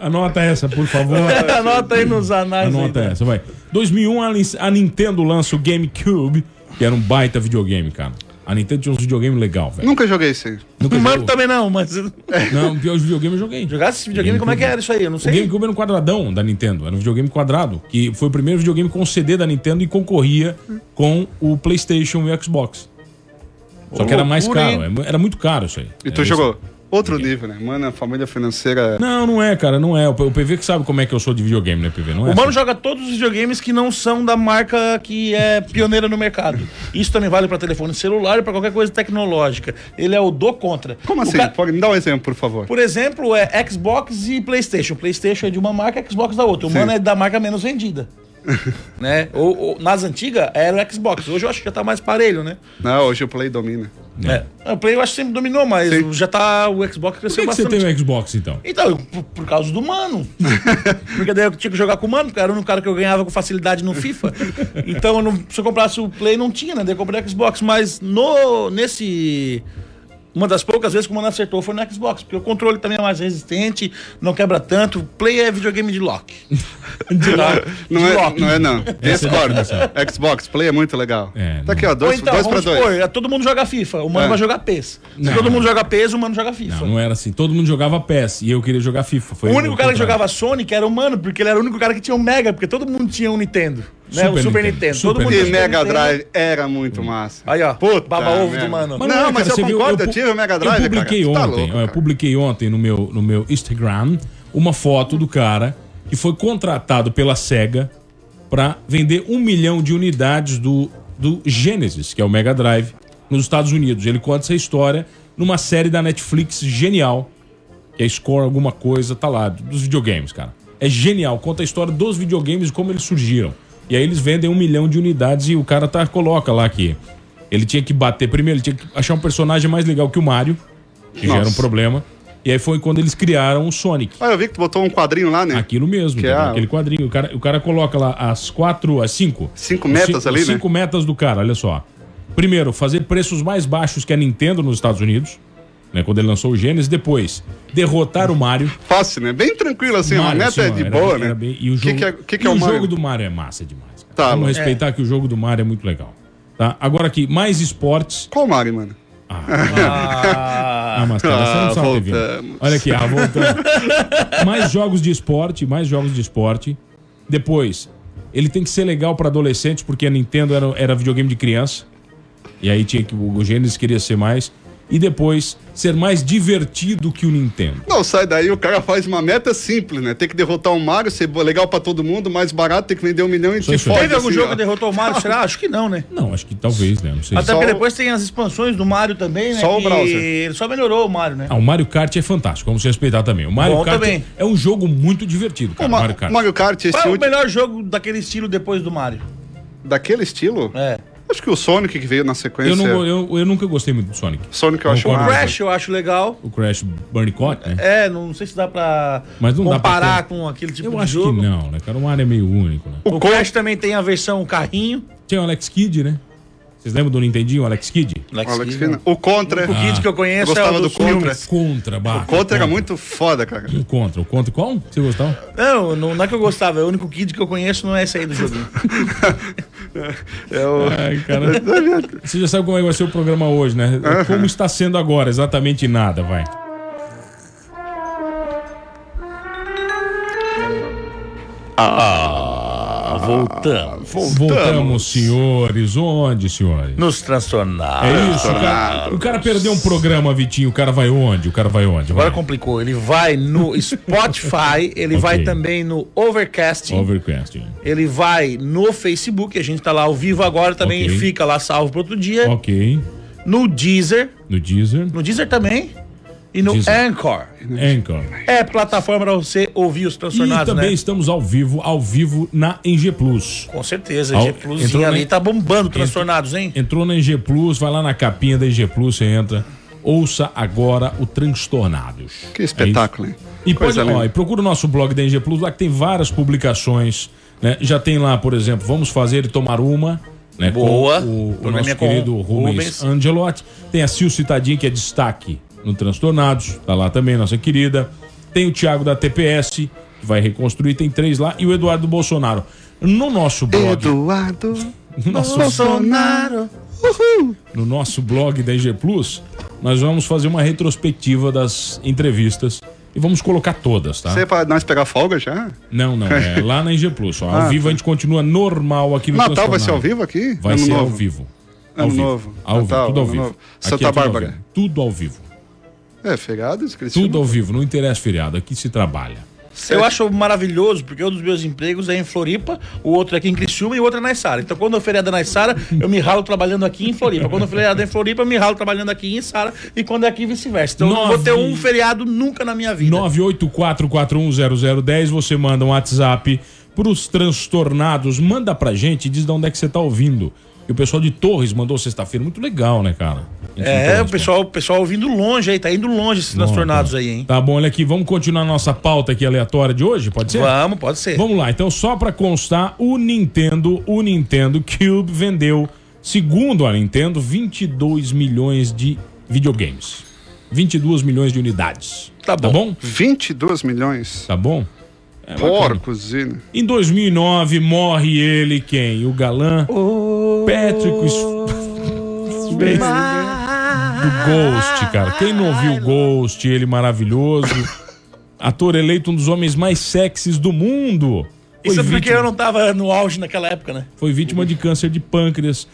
Anota essa, por favor. *laughs* Anota aí nos anais. Anota aí, né? essa, vai. 2001, a Lin- a Nintendo lança o GameCube, que era um baita videogame, cara. A Nintendo tinha uns videogames legal, velho. Nunca joguei isso aí. Nunca O mano jogou? também não, mas. Não, pior os videogames eu joguei. Jogasse esse videogame, como é que era isso aí? Eu não O sei. GameCube era um quadradão da Nintendo, era um videogame quadrado, que foi o primeiro videogame com CD da Nintendo e concorria com o PlayStation e o Xbox. Só que era mais caro, é era muito caro isso aí. E tu É, jogou? Outro nível, né? Mano, a família financeira. Não, não é, cara, não é. O PV que sabe como é que eu sou de videogame, né, PV? Não é O mano assim. joga todos os videogames que não são da marca que é pioneira no mercado. Isso também vale pra telefone celular e pra qualquer coisa tecnológica. Ele é o do contra. Como O assim? ca- Pode me dar um exemplo, por favor. Por exemplo, é Xbox e PlayStation. PlayStation é de uma marca, Xbox da outra. O Sim. mano é da marca menos vendida. *laughs* né? Ou, ou- nas antigas era o Xbox. Hoje eu acho que já tá mais parelho, né? Não, hoje o Play domina. É. O Play eu acho que sempre dominou, mas Sim. já tá. O Xbox Por cresceu que, que você bastante. tem o Xbox, então? Então, por, por causa do mano. *laughs* Porque daí eu tinha que jogar com o mano, porque era único cara que eu ganhava com facilidade no FIFA. Então, não- se eu comprasse o Play, não tinha, né? Daí eu comprei o Xbox. Mas no, nesse. Uma das poucas vezes que o mano acertou foi no Xbox, porque o controle também é mais resistente, não quebra tanto. O Play é videogame de lock. *laughs* Tá? Não De é, lock. não é, não. É Discord. definição. Xbox, Play é muito legal. É, tá aqui, ó, Ou dois, então, dois pra vamos dois. supor, é, todo mundo joga FIFA, o mano É. vai jogar PES. Se Não, todo mundo joga PES, o mano joga FIFA. Não, não era assim. Todo mundo jogava PES e eu queria jogar FIFA. Foi O único cara que jogava Sonic era o Mano, porque ele era o único cara que tinha um Mega, porque todo mundo tinha um Nintendo. Né? Super o Super Nintendo. Nintendo. Super todo mundo E Mega Nintendo. Drive era muito massa. Aí, ó. Puta Baba ovo merda. do mano. Mas Não, é, mas cara, eu você viu, concordo, eu pu- tive o Mega Drive, Eu publiquei cara. Tá ontem, louco, ó, eu publiquei ontem no meu, no meu Instagram uma foto do cara que foi contratado pela SEGA para vender um milhão de unidades do, do Genesis, que é o Mega Drive, nos Estados Unidos. Ele conta essa história numa série da Netflix genial, que é Score alguma coisa, tá lá, dos videogames, cara. É genial, conta a história dos videogames e como eles surgiram. E aí eles vendem um milhão de unidades e o cara tá, coloca lá que ele tinha que bater. Primeiro, ele tinha que achar um personagem mais legal que o Mario. que já era um Nossa. problema. E aí foi quando eles criaram o Sonic. Ah, eu vi que tu botou um quadrinho lá, né? Aquilo mesmo, Que entendeu? é a- aquele quadrinho. O cara, o cara coloca lá as quatro, as cinco. Cinco metas cinco, ali, os né? Cinco metas do cara, olha só. Primeiro, fazer preços mais baixos que a Nintendo nos Estados Unidos, né? Quando ele lançou o Genesis. Depois, derrotar o Mario. Fácil, né? Bem tranquilo assim, a Mario, meta assim, é de boa, né? bem- e o que jogo, que é, que que é o o jogo do Mario é massa demais. cara. Tá, Vamos mas- respeitar que o jogo do Mario é muito legal. Tá? Agora aqui, mais esportes. Qual Mario, mano? Ah, *laughs* mas cara, você não Ah, sabe. Olha aqui, ah, voltando. *laughs* mais jogos de esporte, mais jogos de esporte. Depois, ele tem que ser legal para adolescentes, porque a Nintendo era, era videogame de criança. E aí tinha que o Genesis queria ser mais. E depois, ser mais divertido que o Nintendo. Não, sai daí, o cara faz uma meta simples, né? Tem que derrotar um Mario, ser legal pra todo mundo, mais barato, tem que vender um milhão e isso. fode. Teve algum assim, jogo ó. que derrotou o Mario? Será? *laughs* Acho que não, né? Não, acho que talvez, né? Não sei. Até porque o- depois tem as expansões do Mario também, né? Só o browser. Ele só melhorou o Mario, né? Ah, o Mario Kart é fantástico, vamos respeitar também. O Mario Bom Kart também. é um jogo muito divertido, cara. O o Ma- Mario Kart. Mario Kart, esse Qual é o último- melhor jogo daquele estilo depois do Mario? daquele estilo? É. Acho que o Sonic que veio na sequência. Eu, não, eu, eu nunca gostei muito do Sonic. Sonic eu acho Concordo. O. Crash eu acho legal. O Crash Bandicoot, né? É, não sei se dá pra Mas não dá pra comparar ter- com aquele tipo Eu de acho jogo. que não, né, cara? O Mario é meio único, né? O Crash também tem a versão carrinho. Tinha o Alex Kidd, né? Vocês lembram do Nintendinho, o Alex Kidd? Alex Alex Kidd, Kidd. O Contra. O Kid que eu conheço Eu gostava é o do Contra. filmes. Contra, bah. O Contra era muito foda, cara. O Contra, o Contra. Qual? Você gostava? Não, não, não é que eu gostava, é o único Kid que eu conheço não é esse aí do joguinho. *laughs* É o... Ai, cara. Você já sabe como é que vai ser o programa hoje, né? Como está sendo agora, exatamente nada, vai. Voltamos. Voltamos, senhores. Onde, senhores? Nos transtornar. É isso, o cara, o cara perdeu um programa, Vitinho. O cara vai onde? O cara vai onde? Agora Vai. complicou. Ele vai no *laughs* Spotify, ele vai Ok. também no Overcast. Overcast. Ele vai no Facebook, a gente tá lá ao vivo agora, também Ok. fica lá salvo para outro dia. Ok. No Deezer, No Deezer. no Deezer também. E no Deezer. Anchor. Anchor. É plataforma para você ouvir os E transtornados, também né? estamos ao vivo, ao vivo na Eng Plus. Com certeza, Ao- G entrou Plusinho ali na- tá bombando transtornados, hein? Entrou na Eng Plus, vai lá na capinha da Eng Plus, você entra. Ouça agora o Transtornados. Que espetáculo, hein? E, pode, ó, e procura o nosso blog da Eng Plus, lá que tem várias publicações. né? Já tem lá, por exemplo, Vamos Fazer e Tomar Uma. Né, Boa. Com o, o nosso querido Rubens, Rubens. Angelotti. Tem a Sil Citadinha, que é destaque no Transtornados. Tá lá também, nossa querida. Tem o Thiago da TPS, que vai reconstruir. Tem três lá. E o Eduardo Bolsonaro. No nosso blog. Eduardo no nosso Bolsonaro. no nosso blog da IG Plus, nós vamos fazer uma retrospectiva das entrevistas e vamos colocar todas, tá? Você é pra nós pegar folga já? Não, não, é lá na IG Plus. Ó. *laughs* Ao Ah, vivo tá. a gente continua normal aqui no Natal vai ser ao vivo aqui? Vai Ano ser ao novo. vivo. Ano Ao vivo. novo. Ao vivo, Natal, tudo ao ano vivo. novo. Aqui Santa é ao Bárbara. vivo. Tudo ao vivo. É, feriado, esqueci. Tudo ao vivo, não interessa feriado, aqui se trabalha. Eu acho maravilhoso, porque um dos meus empregos é em Floripa, o outro é aqui em Criciúma e o outro é na Içara. Então, quando eu feriado é na Içara, eu me ralo trabalhando aqui em Floripa. Quando eu feriado é em Floripa, eu me ralo trabalhando aqui em Içara. E quando é aqui, vice-versa. Então, eu não vou ter um feriado nunca na minha vida. 984410010, você manda um WhatsApp pros transtornados, manda pra gente e diz de onde é que você tá ouvindo. E o pessoal de Torres mandou sexta-feira, muito legal, né, cara? É, o pessoal, o pessoal ouvindo longe aí, tá indo longe esses Bom, transtornados tá. aí, hein? Tá bom, olha aqui, vamos continuar nossa pauta aqui aleatória de hoje, pode ser? Vamos, pode ser. Vamos lá, então só pra constar, o Nintendo, o Nintendo Cube vendeu, segundo a Nintendo, 22 milhões de videogames. 22 milhões de unidades. Tá bom. Tá bom? 22 milhões. Tá bom? É. Porcos, e... Em 2009 morre ele quem? O galã Patrick Swayze *laughs* do Ghost, cara. Quem não viu Ghost, ele maravilhoso. *laughs* Ator eleito um dos homens mais sexys do mundo. Foi Isso é porque vítima, eu não tava no auge naquela época, né? foi vítima de câncer de pâncreas.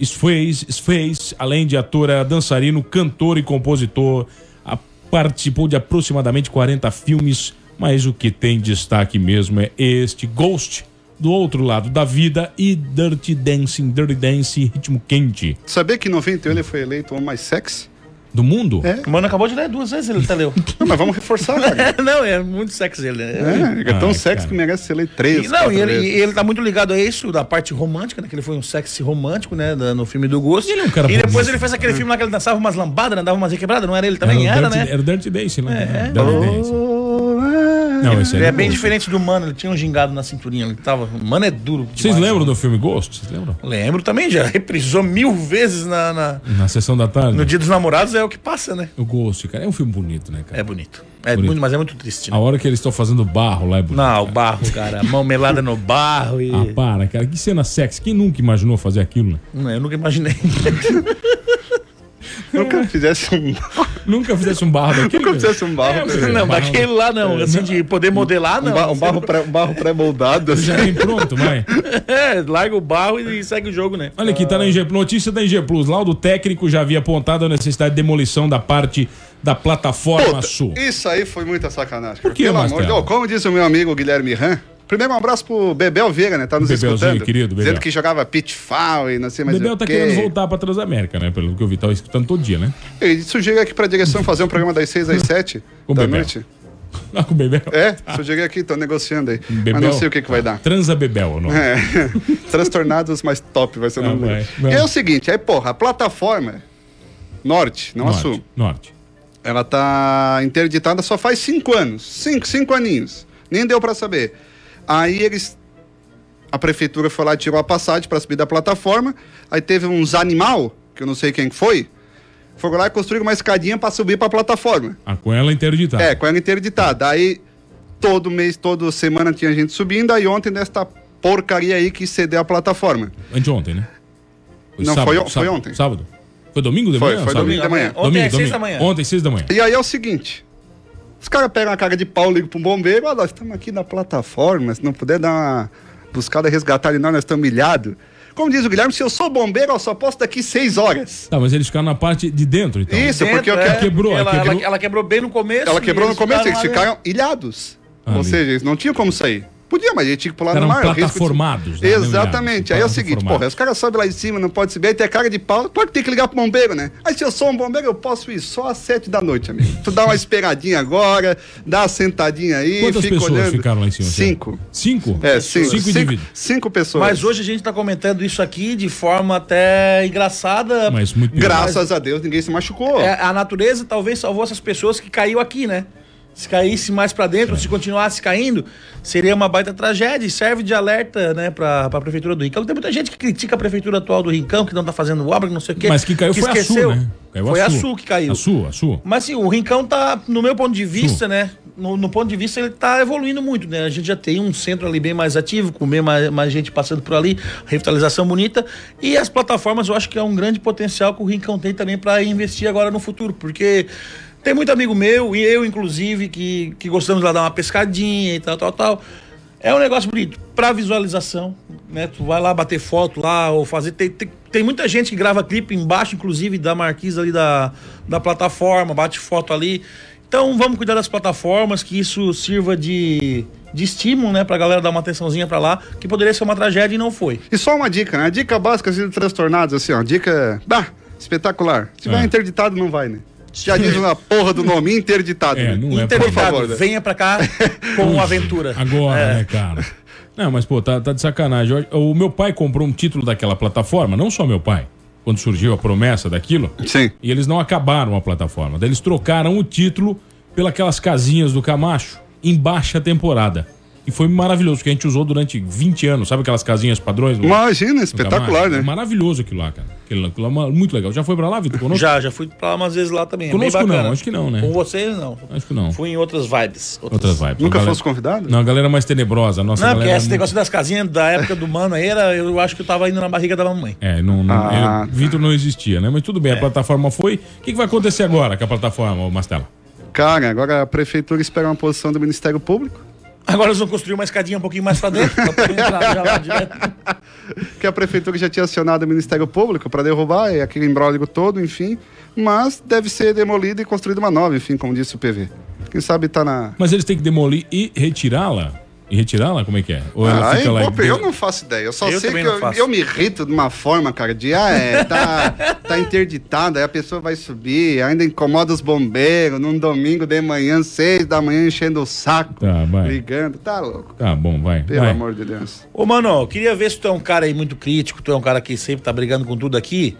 Swayze, Swayze, além de ator, era dançarino, cantor e compositor. A- participou de aproximadamente 40 filmes, mas o que tem destaque mesmo é este Ghost, do outro lado da vida, e Dirty Dancing, Dirty Dancing, ritmo quente. Sabia que em 91 ele foi eleito o homem mais sexy? Do mundo? É. O mano acabou de ler duas vezes, ele tá leu. *laughs* Não, mas vamos reforçar, *laughs* cara. não, é muito sexy ele. né? É, é tão Ai, sexy cara. que merece ser lei três. E, não, e ele, vezes. e ele tá muito ligado a isso, da parte romântica, né? Que ele foi um sexy romântico, né? da- no filme do Gosto. Ele é um cara e depois ele fez aquele filme lá que ele dançava umas lambadas, né? Dava umas requebradas, não era ele também? era, Era, o Dirty, né? era o Dirty Dancing, né? É. Dirty. Oh, é. Não, esse Ele é não bem diferente do Mano, ele tinha um gingado na cinturinha. Ele tava. O Mano é duro. Vocês demais, lembram né? do filme Ghost? Vocês lembram? Lembro também, já *laughs* reprisou mil vezes na, na- Na sessão da tarde? no Dia dos Namorados, é o que passa, né? O Ghost, cara. É um filme bonito, né, cara? É bonito. É Bonito. muito, mas é muito triste, né? A hora que eles estão fazendo barro lá é bonito. Não, o barro, cara. Mão melada no barro e. Ah, para, cara. Que cena sexy. Quem nunca imaginou fazer aquilo, né? Não, eu nunca imaginei. *laughs* Nunca *laughs* fizesse um. Nunca fizesse um barro daquele? Nunca fizesse um barro. É, não, barro- daquele lá não. Assim, de poder modelar, Um, não. ba- um barro pré- um barro pré-moldado. assim. Já vem pronto, vai. *laughs* É, larga o barro e segue o jogo, né? Olha aqui, tá na notícia da IG Plus. Laudo técnico já havia apontado a necessidade de demolição da parte da plataforma Puta, sul. Isso aí foi muita sacanagem. Por que, Pelo amor de? Deus. Como disse o meu amigo Guilherme Ram, primeiro um abraço pro Bebel Vieira, né? Tá nos Bebelzinho, escutando. querido, Bebel. Dizendo que jogava pitfall e não sei O mais Bebel o tá quê. querendo voltar pra Transamérica, né? Pelo que eu vi, tava escutando todo dia, né? Ele sugeriu aqui pra direção *laughs* fazer um programa das 6 às 7 Com o da Bebel. noite. *laughs* Ah, com o Bebel. É, sugeri aqui, tô negociando aí. Bebel. Mas não sei o que, que vai dar. Transa Bebel, não. É. *laughs* Transtornados, mas top vai ser o nome dele. E é o seguinte, aí, porra, a plataforma norte, não Norte, sul, norte. ela tá interditada só faz cinco anos. Cinco, cinco aninhos. Nem deu pra saber. Aí eles. A prefeitura foi lá e tirou a passagem pra subir da plataforma. Aí teve uns animal, que eu não sei quem que foi, foram lá e construíram uma escadinha pra subir pra plataforma. Ah, com ela interditada. É, com ela interditada. Aí todo mês, toda semana tinha gente subindo. Aí ontem desta porcaria aí que cedeu a plataforma. Anteontem, né? Não, foi on- foi ontem. Sábado. Foi domingo de Foi, manhã? foi sábado? domingo de manhã. Ontem Domingo, é seis domingo. da manhã. Ontem, seis da manhã. E aí é o seguinte: os caras pegam a cara de pau, ligam pro bombeiro, ó, nós estamos aqui na plataforma, se não puder dar uma buscada resgatar ali, nós, nós estamos humilhados. Como diz o Guilherme, se eu sou bombeiro, eu só posso daqui seis horas. Tá, mas eles ficaram na parte de dentro, então. Isso, porque eu Dentro, quero. Quebrou, ela, quebrou. Ela, ela quebrou bem no começo. Ela quebrou no começo, eles dentro. ficaram ilhados. Ali. Ou seja, eles não tinham como sair. Podia, mas ele tinha que pular Eram no mar. risco de- plataformados, né? Exatamente. Aí é o seguinte, plataformados. porra, os caras sobem lá em cima, não pode subir, aí tem cara de pau. Claro que tem que ligar pro bombeiro, né? Aí se eu sou um bombeiro, eu posso ir só às sete da noite, amigo. Tu dá uma esperadinha agora, dá uma sentadinha aí, Quantas fica pessoas olhando. ficaram lá em cima? Cinco. Cinco? É, cinco. Cinco Cinco, indivíduos. cinco pessoas. Mas hoje a gente tá comentando isso aqui de forma até engraçada. Mas muito pior. Graças a Deus, ninguém se machucou. É, a natureza talvez salvou essas pessoas que caiu aqui, né? Se caísse mais pra dentro, se continuasse caindo, seria uma baita tragédia e serve de alerta, né, pra, pra prefeitura do Rincão. Tem muita gente que critica a prefeitura atual do Rincão, que não tá fazendo obra, que não sei o quê. Mas que caiu foi a Sul, né? Caiu foi a Sul que caiu. A Sul, a Sul. Mas sim, o Rincão tá, no meu ponto de vista, né? No, no ponto de vista, ele tá evoluindo muito, né? A gente já tem um centro ali bem mais ativo, com bem mais, mais gente passando por ali, revitalização bonita. E as plataformas, eu acho que é um grande potencial que o Rincão tem também para investir agora no futuro, porque tem muito amigo meu, e eu inclusive, que, que gostamos lá dar uma pescadinha e tal, tal, tal. É um negócio bonito. Pra visualização, né? Tu vai lá bater foto lá ou fazer. Tem, tem, tem muita gente que grava clipe embaixo, inclusive, da marquise ali da, da plataforma, bate foto ali. Então vamos cuidar das plataformas, que isso sirva de, de estímulo, né? Pra galera dar uma atençãozinha pra lá, que poderia ser uma tragédia e não foi. E só uma dica, né? A dica básica assim, de transtornados, assim, ó. Dica. Bah, espetacular. Se tiver É. interditado, não vai, né? Já diz na porra do nome, interditado. É, não é Por Interditado, favor, né? venha pra cá com aventura. Agora, É. né, cara? Não, mas, pô, tá, tá de sacanagem. O o meu pai comprou um título daquela plataforma, não só meu pai, quando surgiu a promessa daquilo, Sim. e eles não acabaram a plataforma. Daí eles trocaram o título pelas casinhas do Camacho em baixa temporada. E foi maravilhoso, que a gente usou durante 20 anos, sabe aquelas casinhas padrões? do- Imagina, espetacular? É né? maravilhoso aquilo lá, cara. Aquilo, aquilo lá é muito legal. Já foi pra lá, Vitor? Conosco? Já, já fui pra lá umas vezes lá também. é bem Conosco bacana. não, acho que não, né? Com vocês não. Acho que não. Fui em outras vibes. Outras vibes. Nunca galera- fosse convidado? Não, a galera mais tenebrosa. Nossa Não, porque galera é esse muito- negócio das casinhas da época do mano aí era, eu acho que eu tava indo na barriga da mamãe. É, não, não, Ah, Vitor não existia, né? Mas tudo bem, a plataforma foi. O que, que vai acontecer agora com a plataforma, Mastela? Cara, agora a prefeitura espera uma posição do Ministério Público. Agora eles vão construir uma escadinha um pouquinho mais pra dentro, pra poder entrar já lá direto. *laughs* Que a prefeitura já tinha acionado o Ministério Público para derrubar é aquele imbróglio todo, enfim. Mas deve ser demolida e construída uma nova, enfim, como disse o PV. Quem sabe tá na. Mas eles têm que demolir e retirá-la? E retirá-la? Como é que é? Ou ela Ah, fica lá eu, e- eu não faço ideia. Eu só Eu sei que eu, eu me irrito de uma forma, cara, de ah, é, tá, *laughs* tá interditado, aí a pessoa vai subir, ainda incomoda os bombeiros num domingo de manhã, seis da manhã, enchendo o saco, Tá, vai. ligando. Tá louco. Tá bom, vai. Pelo vai. amor de Deus. Ô, mano, eu queria ver se tu é um cara aí muito crítico, tu é um cara que sempre tá brigando com tudo aqui.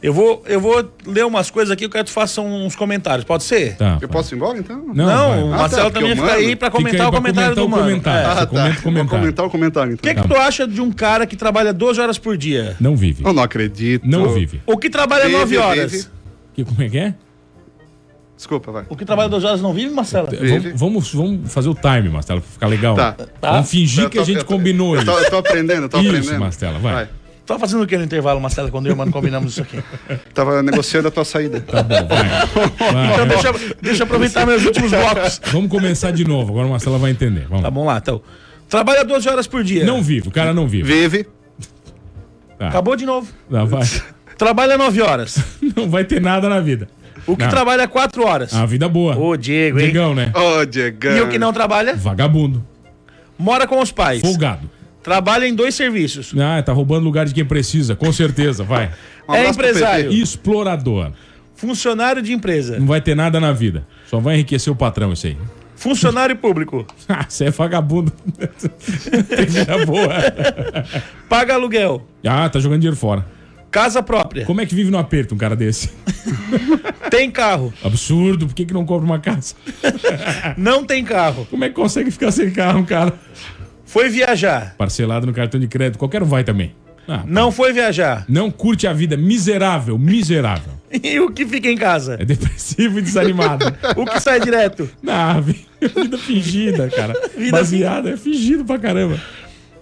Eu vou, eu vou ler umas coisas aqui, eu quero que tu faça uns comentários, pode ser? Tá. Eu posso ir embora, então? Não, Não, vai. o Ah, Marcelo tá, também fica eu aí pra comentar aí o pra comentário comentar do o mano. comentário. É. Você comenta o Vou comentário. comentar o comentário, O então. que, que tu acha de um cara que trabalha 12 horas por dia? Não vive. Eu não acredito. Não vive. O que trabalha Vive, 9 horas? vive. Que, como é que é? Desculpa, vai. O que trabalha 12 horas não vive, Marcelo? Vive. Vamos, vamos, fazer o time, Marcelo, pra ficar legal. Tá. Vamos fingir Eu que a tô- gente eu tô- combinou eu isso. tô, eu tô aprendendo, eu tô Isso, aprendendo. Marcela, vai. Tá fazendo o que no intervalo, Marcelo, quando eu e o mano combinamos isso aqui? Tava negociando a tua saída. Tá bom, vai. Vai, Então vai. deixa, deixa eu aproveitar meus últimos blocos. Vamos começar de novo, agora a Marcela vai entender. Vamos. Tá bom lá, então. Trabalha 12 horas por dia. Não vive, o cara não vive. Vive. Tá. Acabou de novo. Não, vai. Trabalha 9 horas. *laughs* não vai ter nada na vida. O que Não. trabalha 4 horas. A vida boa. Ô, Diego, hein? Digão, né? Ô, Diegão. E o que não trabalha? Vagabundo. Mora com os pais. Folgado. Trabalha em dois serviços. Ah, tá roubando lugar de quem precisa, com certeza, vai. Um é empresário. Explorador. Funcionário de empresa. Não vai ter nada na vida. Só vai enriquecer o patrão isso aí. Funcionário público. *laughs* Ah, você é vagabundo. *laughs* Tem boa. Paga aluguel. Ah, tá jogando dinheiro fora. Casa própria. Como é que vive no aperto um cara desse? *laughs* Tem carro. Absurdo, por que, que não compra uma casa? Não tem carro. Como é que consegue ficar sem carro, um cara? Foi viajar. Parcelado no cartão de crédito, qualquer um vai também. Ah, Não foi viajar. Não curte a vida, miserável, miserável. *laughs* E o que fica em casa? É depressivo e desanimado. *laughs* O que sai direto? Vi- *laughs* vida fingida, cara. Vida Baseada, é fingido pra caramba.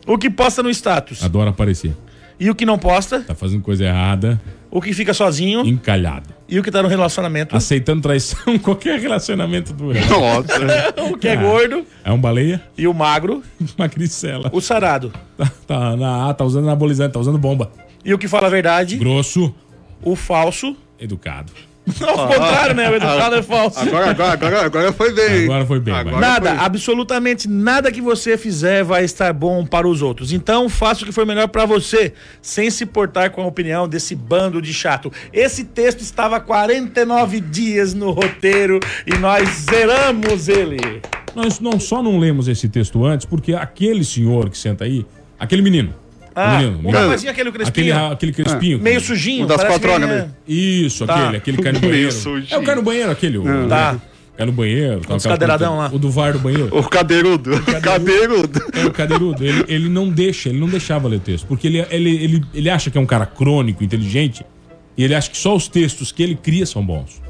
O que posta no status? Adora aparecer. E o que não posta? Tá fazendo coisa errada, O que fica sozinho? encalhado. E o que tá no relacionamento? Aceitando traição, *laughs* qualquer relacionamento do Nossa. *laughs* O que é Ah. gordo? É um baleia, E o magro? *laughs* uma gricela. O sarado. Tá, tá, na, ah, tá usando anabolizante, tá usando bomba. E o que fala a verdade? Grosso, O falso. educado. Não, ao contrário, né? O educado é falso. Agora, agora, agora, agora foi bem. Agora foi bem, Agora. Nada, foi. absolutamente nada que você fizer vai estar bom para os outros. Então, faça o que for melhor para você, sem se portar com a opinião desse bando de chato. Esse texto estava 49 dias no roteiro e nós zeramos ele. Nós não só não lemos esse texto antes, porque aquele senhor que senta aí, aquele menino. Ah, menino, o menino. rapazinho aquele aquele, crespinho, aquele crespinho. meio sujinho. O das é- né? Isso, Tá. aquele, aquele cai no Meio banheiro. sujinho. É o cai no banheiro, aquele. O, Tá. Cai no banheiro. tá, os aquela cadeiradão lá. O do VAR do banheiro. O cadeirudo. Cadeirudo. É o cadeirudo. Ele, ele não deixa, ele não deixava ler o texto. Porque ele, ele, ele, ele acha que é um cara crônico, inteligente, e ele acha que só os textos que ele cria são bons.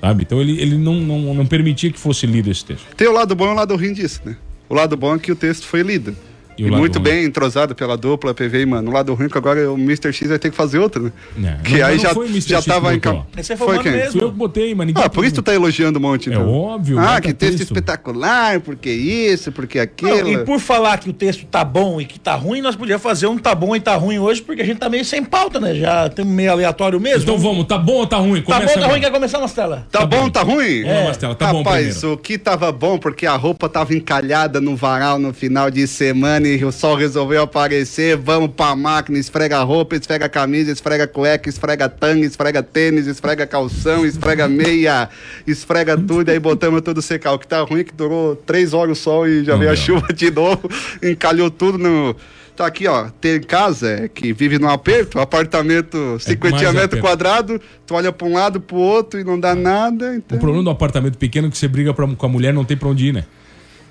Sabe? Então ele, ele não, não, não permitia que fosse lido esse texto. Tem o lado bom e o lado ruim disso, né? O lado bom é que o texto foi lido. E E, muito ruim? bem entrosado pela dupla PV, mano. O lado ruim é que agora o Mr. X vai ter que fazer outro, né? É, Que não- aí não já, foi o Mr. já X tava em campo. Esse foi o mano mesmo. Fui eu que botei, ninguém. Ah, por isso tu tá elogiando um monte, É então. óbvio. Ah, baita que texto espetacular, porque isso, porque aquilo. Não, e por falar que o texto tá bom e que tá ruim, nós podíamos fazer um tá bom e tá ruim hoje, porque a gente tá meio sem pauta, né? Já tem meio aleatório mesmo. Então vamos, tá bom ou tá ruim? Tá Começa bom, tá agora. ruim, quer começar, Mastela? Tá, Tá bom, bom. tá ruim? Vamos, Mastela, tá bom Rapaz, primeiro. o que tava bom, porque a roupa tava encalhada no varal no final de semana e o sol resolveu aparecer. Vamos pra máquina, esfrega roupa, esfrega camisa, esfrega cueca, esfrega tanga, esfrega tênis, esfrega calção, esfrega meia, esfrega tudo, aí botamos tudo secar. O que tá ruim é que durou três horas o sol e já Não veio a chuva de novo, encalhou tudo no. Tá aqui, ó. Tem casa é, que vive num aperto, apartamento 50 mais metros quadrados, tu olha pra um lado, pro outro e não dá nada. Então... O problema do apartamento pequeno é que você briga pra- com a mulher, não tem pra onde ir, né?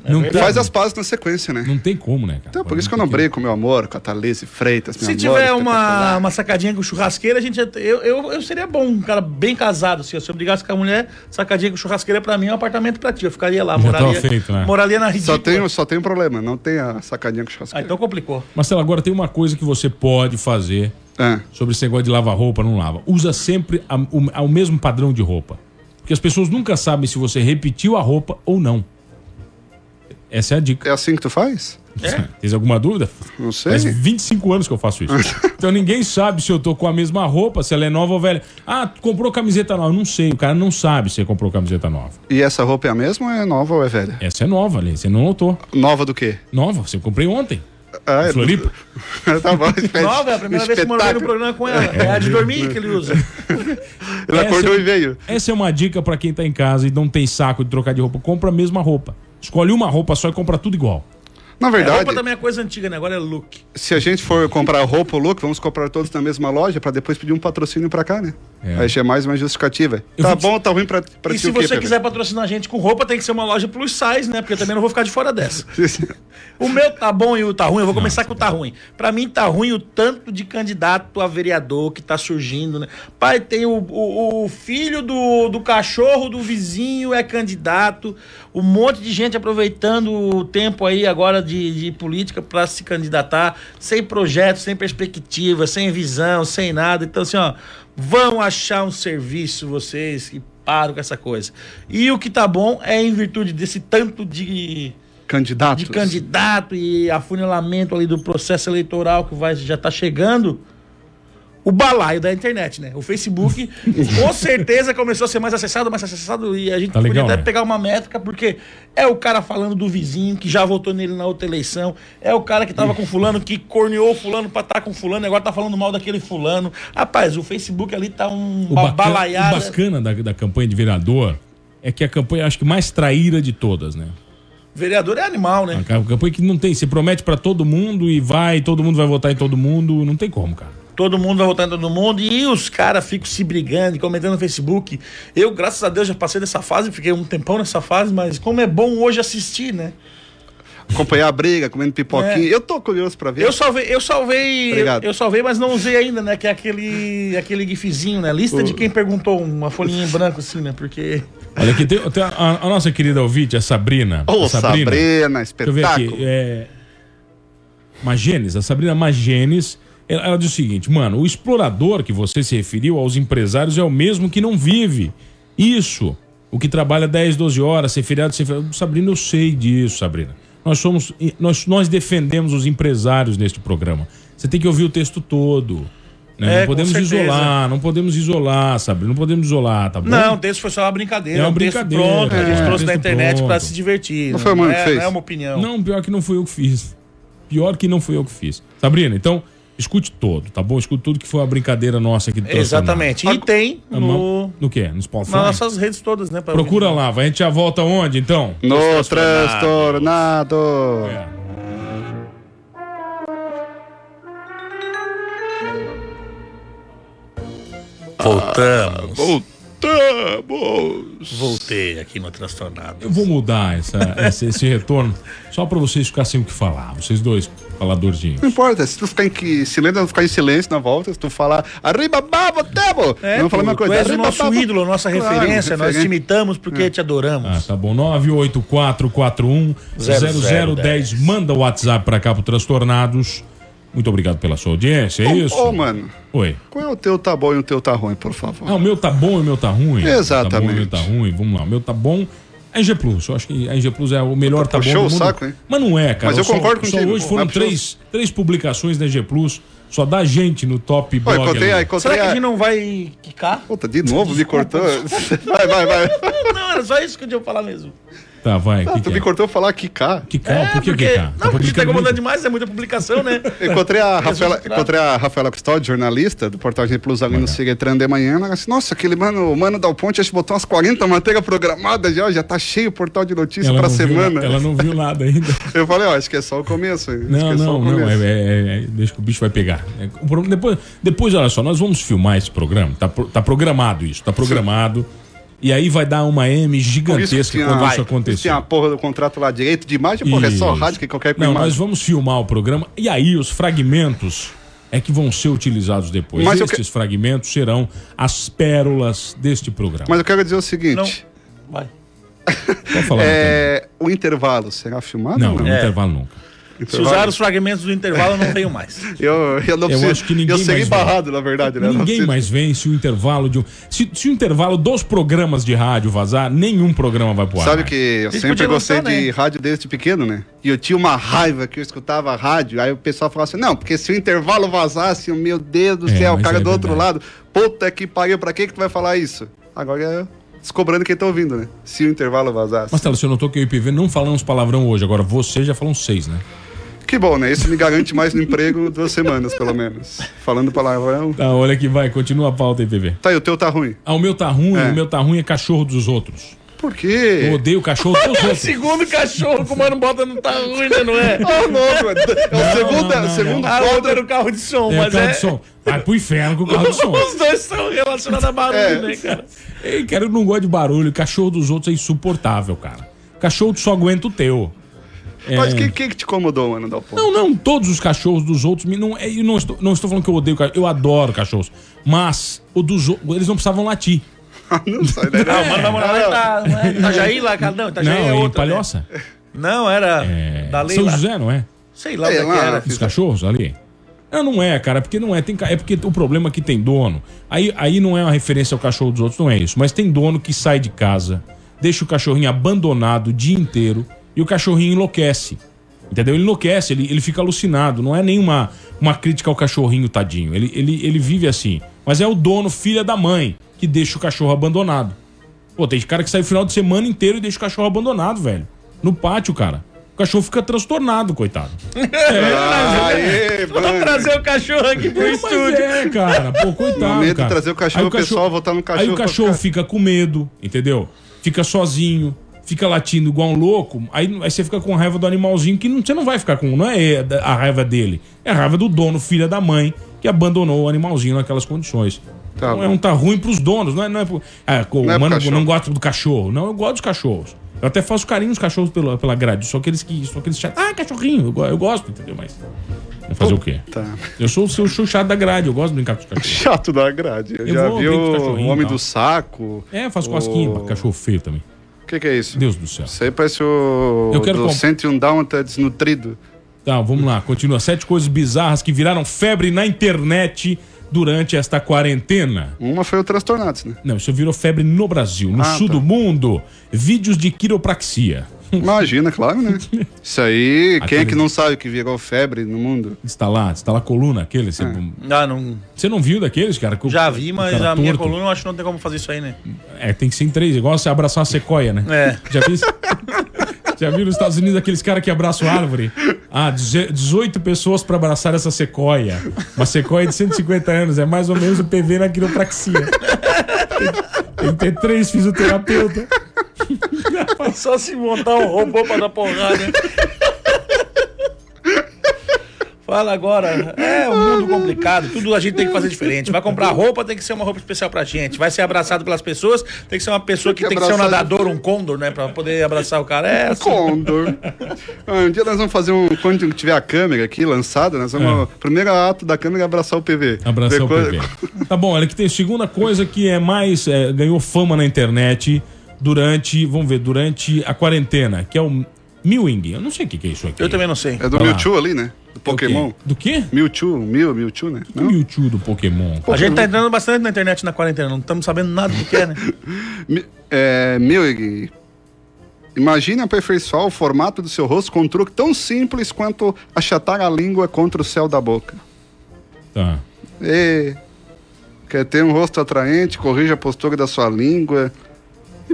Não, tem, Faz as pazes na sequência, né? não tem como, né, cara? Então, por isso que eu não brigo com meu amor, com a Thalise Freitas, Se amor, tiver uma, uma sacadinha com churrasqueira, a gente. Eu, eu, eu seria bom, um cara bem casado. assim, Se eu brigasse com a mulher, sacadinha com churrasqueira pra mim é um apartamento pra ti. Eu ficaria lá, moraria, feito, né? moraria na ridícula. Só tem, só tem um problema, não tem a sacadinha com Ah, churrasqueira. então complicou. Marcelo, agora tem uma coisa que você pode fazer É. sobre esse negócio de lavar roupa, não lava. Usa sempre a- o, a- o mesmo padrão de roupa. Porque as pessoas nunca sabem se você repetiu a roupa ou não. Essa é a dica. É assim que tu faz? Tens alguma dúvida? Não sei. Faz 25 anos que eu faço isso. *laughs* então ninguém sabe se eu tô com a mesma roupa, se ela é nova ou velha. Ah, tu comprou camiseta nova. Não sei, o cara não sabe se comprou camiseta nova. E essa roupa é a mesma ou é nova ou é velha? Essa é nova ali, você não notou. Nova do quê? Nova, você comprei ontem. Ah, é Floripa? *laughs* tá bom. *laughs* Nova, é a primeira vez que eu morei no programa com ela. É a de dormir que ele usa. Ele acordou Essa- e veio. Essa é uma dica pra quem tá em casa e não tem saco de trocar de roupa. Compra a mesma roupa. Escolhe uma roupa só e compra tudo igual. Na É, verdade, roupa também é coisa antiga, né? Agora é look. se a gente for comprar roupa ou look, vamos comprar todos na mesma loja pra depois pedir um patrocínio pra cá, né? É. Aí já é mais uma justificativa. Eu Tá te- bom, tá ruim pra, pra e ti se o quê, você quiser patrocinar a gente com roupa, tem que ser uma loja plus size, né? Porque eu também não vou ficar de fora dessa. *laughs* O meu tá bom e o tá ruim, eu vou começar com o tá ruim. Pra mim tá ruim o tanto de candidato a vereador que tá surgindo, né? Pai, tem o, o, o filho do, do cachorro do vizinho é candidato, um monte de gente aproveitando o tempo aí agora de, de política pra se candidatar, sem projeto, sem perspectiva, sem visão, sem nada. Então, assim, ó, vão achar um serviço vocês que param com essa coisa. E o que tá bom é em virtude desse tanto de Candidatos. de candidato e afunilamento ali do processo eleitoral que vai, já tá chegando, o balaio da internet, né? O Facebook *laughs* com certeza começou a ser mais acessado, mais acessado e a gente Tá podia legal, até né? pegar uma métrica, porque é o cara falando do vizinho que já votou nele na outra eleição, é o cara que tava com fulano, que corneou fulano pra estar com fulano e agora tá falando mal daquele fulano. Rapaz, o Facebook ali tá um, O uma bacana, o bacana da, da campanha de vereador é que a campanha, acho que mais traíra de todas, né? Vereador é animal, né? A campanha que não tem, se promete pra todo mundo e vai, todo mundo vai votar em todo mundo, não tem como, cara. Todo mundo vai votar em todo mundo e os caras ficam se brigando e comentando no Facebook. Eu, graças a Deus, já passei dessa fase, fiquei um tempão nessa fase, mas como é bom hoje assistir, né? Acompanhar a briga, comendo pipoquinha. É. Eu tô curioso pra ver. Eu salvei, eu salvei, eu, Obrigado. eu salvei, mas não usei ainda, né? Que é aquele, aquele gifzinho, né? Lista de quem perguntou, uma folhinha em branco assim, né? Porque Olha aqui, tem, tem a, a nossa querida ouvinte, a Sabrina. Ô, a Sabrina, Deixa eu ver espetáculo. aqui. É... Magenes, a Sabrina Magenes, ela, ela diz o seguinte, mano, o explorador que você se referiu aos empresários é o mesmo que não vive. Isso, o que trabalha 10, 12 horas, sem feriado, sem feriado. Sabrina, eu sei disso, Sabrina. Nós somos, nós, nós defendemos os empresários neste programa. Você tem que ouvir o texto todo. né? É, não podemos isolar, não podemos isolar, Sabrina, não podemos isolar, tá bom? não, o texto foi só uma brincadeira, É uma um texto brincadeira, pronto, que a gente é, trouxe da internet pra pronto. se divertir. Não foi o Mano que é, fez? Não é uma opinião. Não, pior que não fui eu que fiz. Pior que não fui eu que fiz. Sabrina, então, escute todo, tá bom? Escute tudo que foi a brincadeira nossa aqui do Exatamente. E tem No, no, no quê? No Spotify? nas nossas redes todas, né? Procura ouvir. lá, vai. A gente já volta onde, então? No transtornado. É. Voltamos. Voltamos. Voltei aqui no Transtornado. Eu vou mudar essa, essa- esse retorno só pra vocês ficarem sem o que falar. Vocês dois, faladorzinhos. Não importa, se tu ficar em que- silêncio, não ficar em silêncio na volta, se tu falar arriba babo, temo! É, não falar a mesma tu, coisa. tu és o nosso babo. ídolo, a nossa Claro, referência. Nós te imitamos porque te Ah, adoramos. tá bom. 984410010. Manda o WhatsApp pra cá pro Transtornados. Muito obrigado pela sua audiência, é isso? Ô, mano, Oi. qual é o teu tá bom e o teu tá ruim, por favor? Ah, o meu tá bom e o meu tá ruim? Exatamente. Tá bom e o meu tá ruim. Vamos lá. O meu tá bom. A NG Plus. Eu acho que a NG Plus é o melhor tá bom Puxou do o mundo. saco, hein? Mas não é, cara. Mas eu Só- concordo só contigo. hoje foram três, três publicações da NG Plus. Só dá gente no top blog. encontrei, ali. a- encontrei Será que a gente não vai quicar? Puta, de novo me cortou. *laughs* vai, vai, vai. Não, era só isso que eu tinha falar mesmo. Tá, vai. Ah, que tu que me é? cortou falar Kika. Que cara? Por que porque? Não, porque tá incomodando demais, é muita publicação, né? *laughs* Encontrei a, Rafaela, encontrei a Rafaela Custódio, jornalista do Portal G Plus ali no Cigetran de manhã. Ela disse, nossa, aquele mano, o mano Dal Ponte, acho que botou umas 40 matérias programadas já, já tá cheio o portal de notícias Ela pra viu semana. na- ela não viu nada ainda. *laughs* Eu falei, ó, acho que é só o começo. Não, é não, não. começo. É, é- é- deixa que o bicho vai pegar. É, o problema- depois, depois, olha só, nós vamos filmar esse programa. Tá, tá programado isso, tá programado. E aí vai dar uma M isso que gigantesca quando vai, isso isso acontecer. Tinha a porra do contrato lá direito de imagem, porra, é só Isso. rádio que qualquer Não, imagem. nós vamos filmar o programa e aí os fragmentos é que vão ser utilizados depois. Mas Estes fragmentos serão as pérolas deste programa. Mas eu quero dizer o seguinte: Vai. Pode falar, *laughs* é, o intervalo será filmado? Não, no É. intervalo nunca. Se usar os fragmentos do intervalo, não veio mais. *laughs* Eu, eu não Eu preciso- acho que ninguém Eu vem. barrado, na verdade, né? Eu não Ninguém mais vem se o intervalo de um. Se, se o intervalo dos programas de rádio vazar, nenhum programa vai pro ar. Sabe que eu Eles sempre gostei lançar, de né? rádio desde pequeno, né? E eu tinha uma raiva que eu escutava a rádio, aí o pessoal falava assim, não, porque se o intervalo vazasse, meu Deus do É, céu, o mas cara é do outro verdade. lado, puta que pariu, pra que que tu vai falar isso? Agora é descobrando quem tá ouvindo, né? Se o intervalo vazasse. Marcelo, você notou que eu e o IPV não falamos palavrão hoje, agora você já falou uns seis, né? Que bom, né? Isso me garante mais no emprego duas semanas, pelo menos. Falando palavrão. Tá, olha aqui, vai, continua a pauta aí, IPV. Tá, e o teu tá ruim. Ah, o meu tá ruim, É. o meu tá ruim é cachorro dos outros. Por Eu quê? odeio cachorro dos outros. *laughs* Segundo cachorro que o mano bota não tá ruim, né? Não é? Ah, *laughs* louco, é o segundo, não, não, segundo Ah, o outro quadro. era o carro de som, É o mas carro é. de som. Vai pro inferno com o carro de som. Os dois são relacionados a barulho, É. né, cara? Ei, cara, eu não gosto de barulho. Cachorro dos outros é insuportável, cara. Cachorro só aguenta o teu. É. Mas o que, que que te incomodou, mano, Dalpon? Não, não, todos os cachorros dos outros. me- Não, é, eu não, estou, não estou falando que eu odeio cachorro, eu adoro cachorros. Mas o dos outros, eles não precisavam latir. *laughs* não sai daí, *laughs* Não, não. vai morar lá Ita- não é Itajaí, lá, cara. Não, Itajaí não, é em outra. né? Palhoça. Não, era É, da São. José, não é? Sei lá onde é que lá, era. Os cachorros ali? Não, não é, cara, porque não é. Tem, é porque o problema é que tem dono. Aí, aí não é uma referência ao cachorro dos outros, não é isso. Mas tem dono que sai de casa, deixa o cachorrinho abandonado o dia inteiro e o cachorrinho enlouquece. Entendeu? Ele enlouquece, ele, ele fica alucinado. Não é nenhuma uma crítica ao cachorrinho, tadinho. Ele, ele, ele vive assim. Mas é o dono, filha da mãe, que deixa o cachorro abandonado. Pô, tem cara que sai o final de semana inteiro e deixa o cachorro abandonado, velho. No pátio, cara. O cachorro fica transtornado, coitado. *laughs* Aê, Vamos trazer o cachorro aqui pro Mas estúdio. é, cara. Pô, *laughs* coitado, de cara. trazer o cachorro, Aí o pessoal voltar no cachorro Aí o cachorro ficar- fica com medo, entendeu? Fica sozinho, fica latindo igual um louco. Aí, aí você fica com raiva do animalzinho que não, você não vai ficar com... Não é a raiva dele. É a raiva do dono, filha da mãe, que abandonou o animalzinho naquelas condições. Tá Então é um tá ruim pros donos, não é, não é pro, ah, o Não é pro mano cachorro. não gosta do cachorro. Não, eu gosto dos cachorros. Eu até faço carinho nos cachorros pela, pela grade. Só aqueles que. Só aqueles chatos. Ah, cachorrinho. Eu, eu gosto, entendeu? Mas. Fazer o quê? Tá. Eu sou o seu chato da grade, eu gosto de brincar com os cachorros. Chato da grade. Eu, Eu já vou vi o Homem do Saco. É, faço O- cosquinha pra cachorro feio também. O que, que é isso? Deus do céu. Isso aí parece o Eu quero do comp- 101 Dálmata desnutrido. Tá, vamos lá, continua. Sete coisas bizarras que viraram febre na internet durante esta quarentena. Uma foi o Transtornados, né? Não, isso virou febre no Brasil, no Ah, sul tá. do mundo. Vídeos de quiropraxia. Imagina, claro, né? *laughs* Isso aí, quem é Aquele- que não sabe que virou febre no mundo? Instalar, instalar coluna, aquele. Você, Ah, não. você não viu daqueles, cara? Que Já vi, mas a minha torto. coluna eu acho que não tem como fazer isso aí, né? É, tem que ser em três, igual você abraçar uma sequoia, né? É. Já viu? isso? *laughs* Já viu nos Estados Unidos aqueles caras que abraçam árvore? Ah, deze- 18 pessoas pra abraçar essa sequoia. Uma sequoia de 150 anos, é mais ou menos o PV na quiropraxia. Tem, *laughs* tem que ter três fisioterapeutas. *laughs* Só se montar um robô pra dar porrada. Fala agora. É um mundo complicado. Tudo a gente tem que fazer diferente. Vai comprar roupa, tem que ser uma roupa especial pra gente. Vai ser abraçado pelas pessoas, tem que ser uma pessoa que Tem que tem que ser um nadador, um condor, né? Pra poder abraçar o cara. É assim. Condor. *laughs* Ah, um dia nós vamos fazer um. Quando tiver a câmera aqui lançada, nós vamos. Primeiro ato da câmera é abraçar o PV. Abraçar Depois- o PV. Tá bom, olha que tem segunda coisa que é mais. é, ganhou fama na internet durante. Vamos ver, durante a quarentena, que é o Mewing. Eu não sei o que, que é isso aqui. Eu também não sei. É do lá. Mewtwo ali, né? Do Pokémon. Do quê? Mewtwo, Mew, Mewtwo, né? O Mewtwo do Pokémon. A gente tá entrando bastante na internet na quarentena, não estamos sabendo nada do que é, né? *laughs* É, Mewing. Imagine aperfeiçoar o formato do seu rosto com um truque tão simples quanto achatar a língua contra o céu da boca. Tá. E, quer ter um rosto atraente, corrija a postura da sua língua.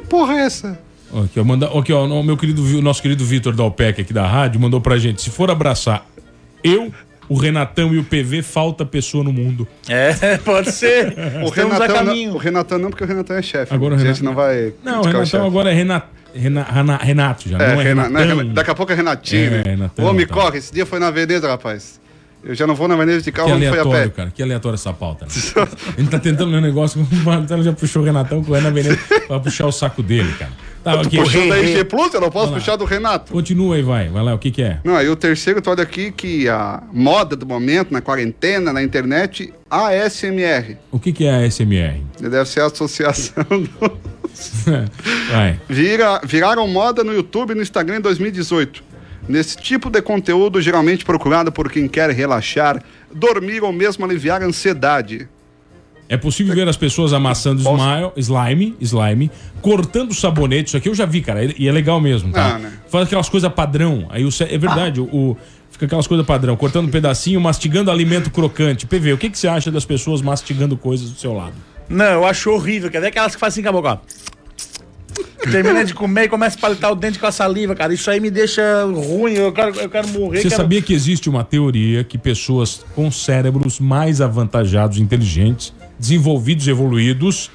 E porra é essa? Aqui, ó, manda, aqui, ó, o meu querido, o nosso querido Vitor Dalpec aqui da rádio mandou pra gente: se for abraçar eu, o Renatão e o PV, falta pessoa no mundo. É, *laughs* pode ser. *laughs* O Renatão, caminho. não, o Renatão não, porque o Renatão é chefe. Agora o a gente não vai. Não, o Renatão chefe. agora é Renat, Rena- Renato já, É, não é né, Renatão. Rena- daqui a pouco é Renatinho, É, né? Renatão, Ô, me tá. corre, esse dia foi na Veneza, rapaz. Eu já não vou na Veneza de carro, Que não foi a aleatório, pé. cara. Que aleatório essa pauta. Né? *laughs* A gente tá tentando ler um negócio, o Marcelo já puxou o Renatão correndo na Veneza pra puxar o saco dele, cara. Tá, ok. Puxou da Re- RG Plus, eu não posso puxar do Renato. Continua aí, vai. Vai lá, o que que é? Não, aí o terceiro, tu olha aqui que a moda do momento, na quarentena, na internet, ASMR. O que que é a SMR? Deve ser a associação *laughs* do... *laughs* vai. Vira, viraram moda no YouTube e no Instagram em 2018. Nesse tipo de conteúdo geralmente procurado por quem quer relaxar, dormir ou mesmo aliviar a ansiedade. É possível ver as pessoas amassando smile, slime, slime, cortando sabonete. Isso aqui eu já vi, cara. E é legal mesmo, tá? Ah, né? Faz aquelas coisas padrão. Aí o, é verdade, o, o- fica aquelas coisas padrão, cortando um pedacinho, mastigando alimento crocante. PV, o que, que você acha das pessoas mastigando coisas do seu lado? Não, eu acho horrível. Quer ver aquelas que fazem assim com a boca, ó. Termina de comer e começa a palitar o dente com a saliva, cara. Isso aí me deixa ruim. Eu quero, eu quero morrer. Você quero... sabia que existe uma teoria que pessoas com cérebros mais avantajados, inteligentes, desenvolvidos, evoluídos,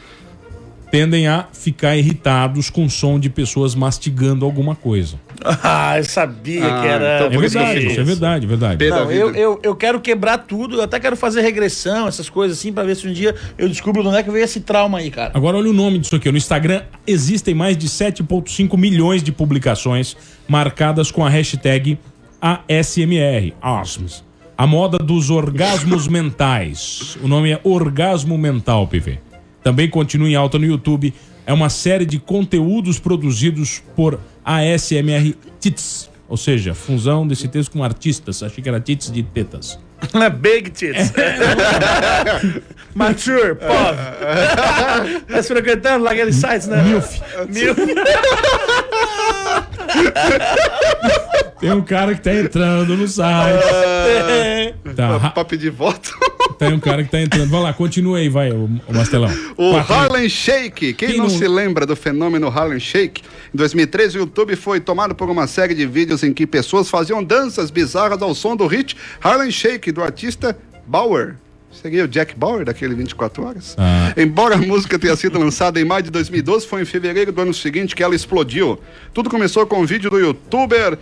tendem a ficar irritados com o som de pessoas mastigando alguma coisa. *laughs* Ah, eu sabia Ah, que era. então É verdade, isso é verdade, verdade. Pedro- Não, eu, eu, eu quero quebrar tudo, eu até quero fazer regressão, essas coisas assim, pra ver se um dia eu descubro de onde é que veio esse trauma aí, cara. Agora olha o nome disso aqui. ó. No Instagram existem mais de 7,5 milhões de publicações marcadas com a hashtag ASMR. ASMS. A moda dos orgasmos *laughs* mentais. O nome é Orgasmo Mental, PV. Também continua em alta no YouTube. É uma série de conteúdos produzidos por ASMR Tits. Ou seja, fusão desse texto com artistas. Achei que era tits de tetas. Big tits. *laughs* Mature, pop. Tá se frequentando lá aqueles sites, né? Milf. Milf. Tem um cara que tá entrando no site. *laughs* Tá, ra- Pra pedir voto. Tem um cara que tá entrando. Vai lá, continua aí, vai, o, o Mastelão. O Quatro- Harlem Shake. Quem, Quem não, não- se lembra do fenômeno Harlem Shake? Em 2013, o YouTube foi tomado por uma série de vídeos em que pessoas faziam danças bizarras ao som do hit Harlem Shake, do artista Bauer. Seria o Jack Bauer, daquele 24 horas. Ah. Embora a música tenha sido lançada em maio de 2012, foi em fevereiro do ano seguinte que ela explodiu. Tudo começou com um vídeo do youtuber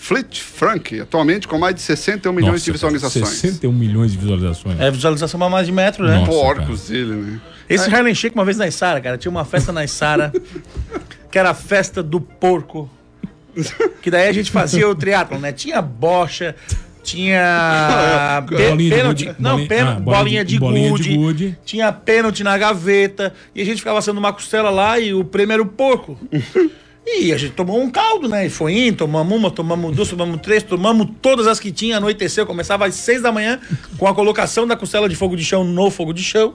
Fleet Frank, atualmente com mais de 61 milhões de Nossa, cara, visualizações. 61 milhões de visualizações. É visualização pra mais de metro, né? Nossa. Porcos dele, né? Esse Harlem Shake uma vez na Isara, cara, tinha uma festa na Isara *laughs* que era a festa do porco. Que daí a gente fazia o triatlo, né? Tinha bocha, tinha *laughs* Bolinha de pênalti, gude- não, bolinha- pênalti, ah, bolinha de- de bolinha de gude, gude. tinha pênalti na gaveta e a gente ficava assando uma costela lá e o prêmio era o porco. *laughs* E a gente tomou um caldo, né? E foi indo, tomamos uma, tomamos duas, tomamos três, tomamos todas as que tinha, anoiteceu, começava às seis da manhã com a colocação da costela de fogo de chão no fogo de chão.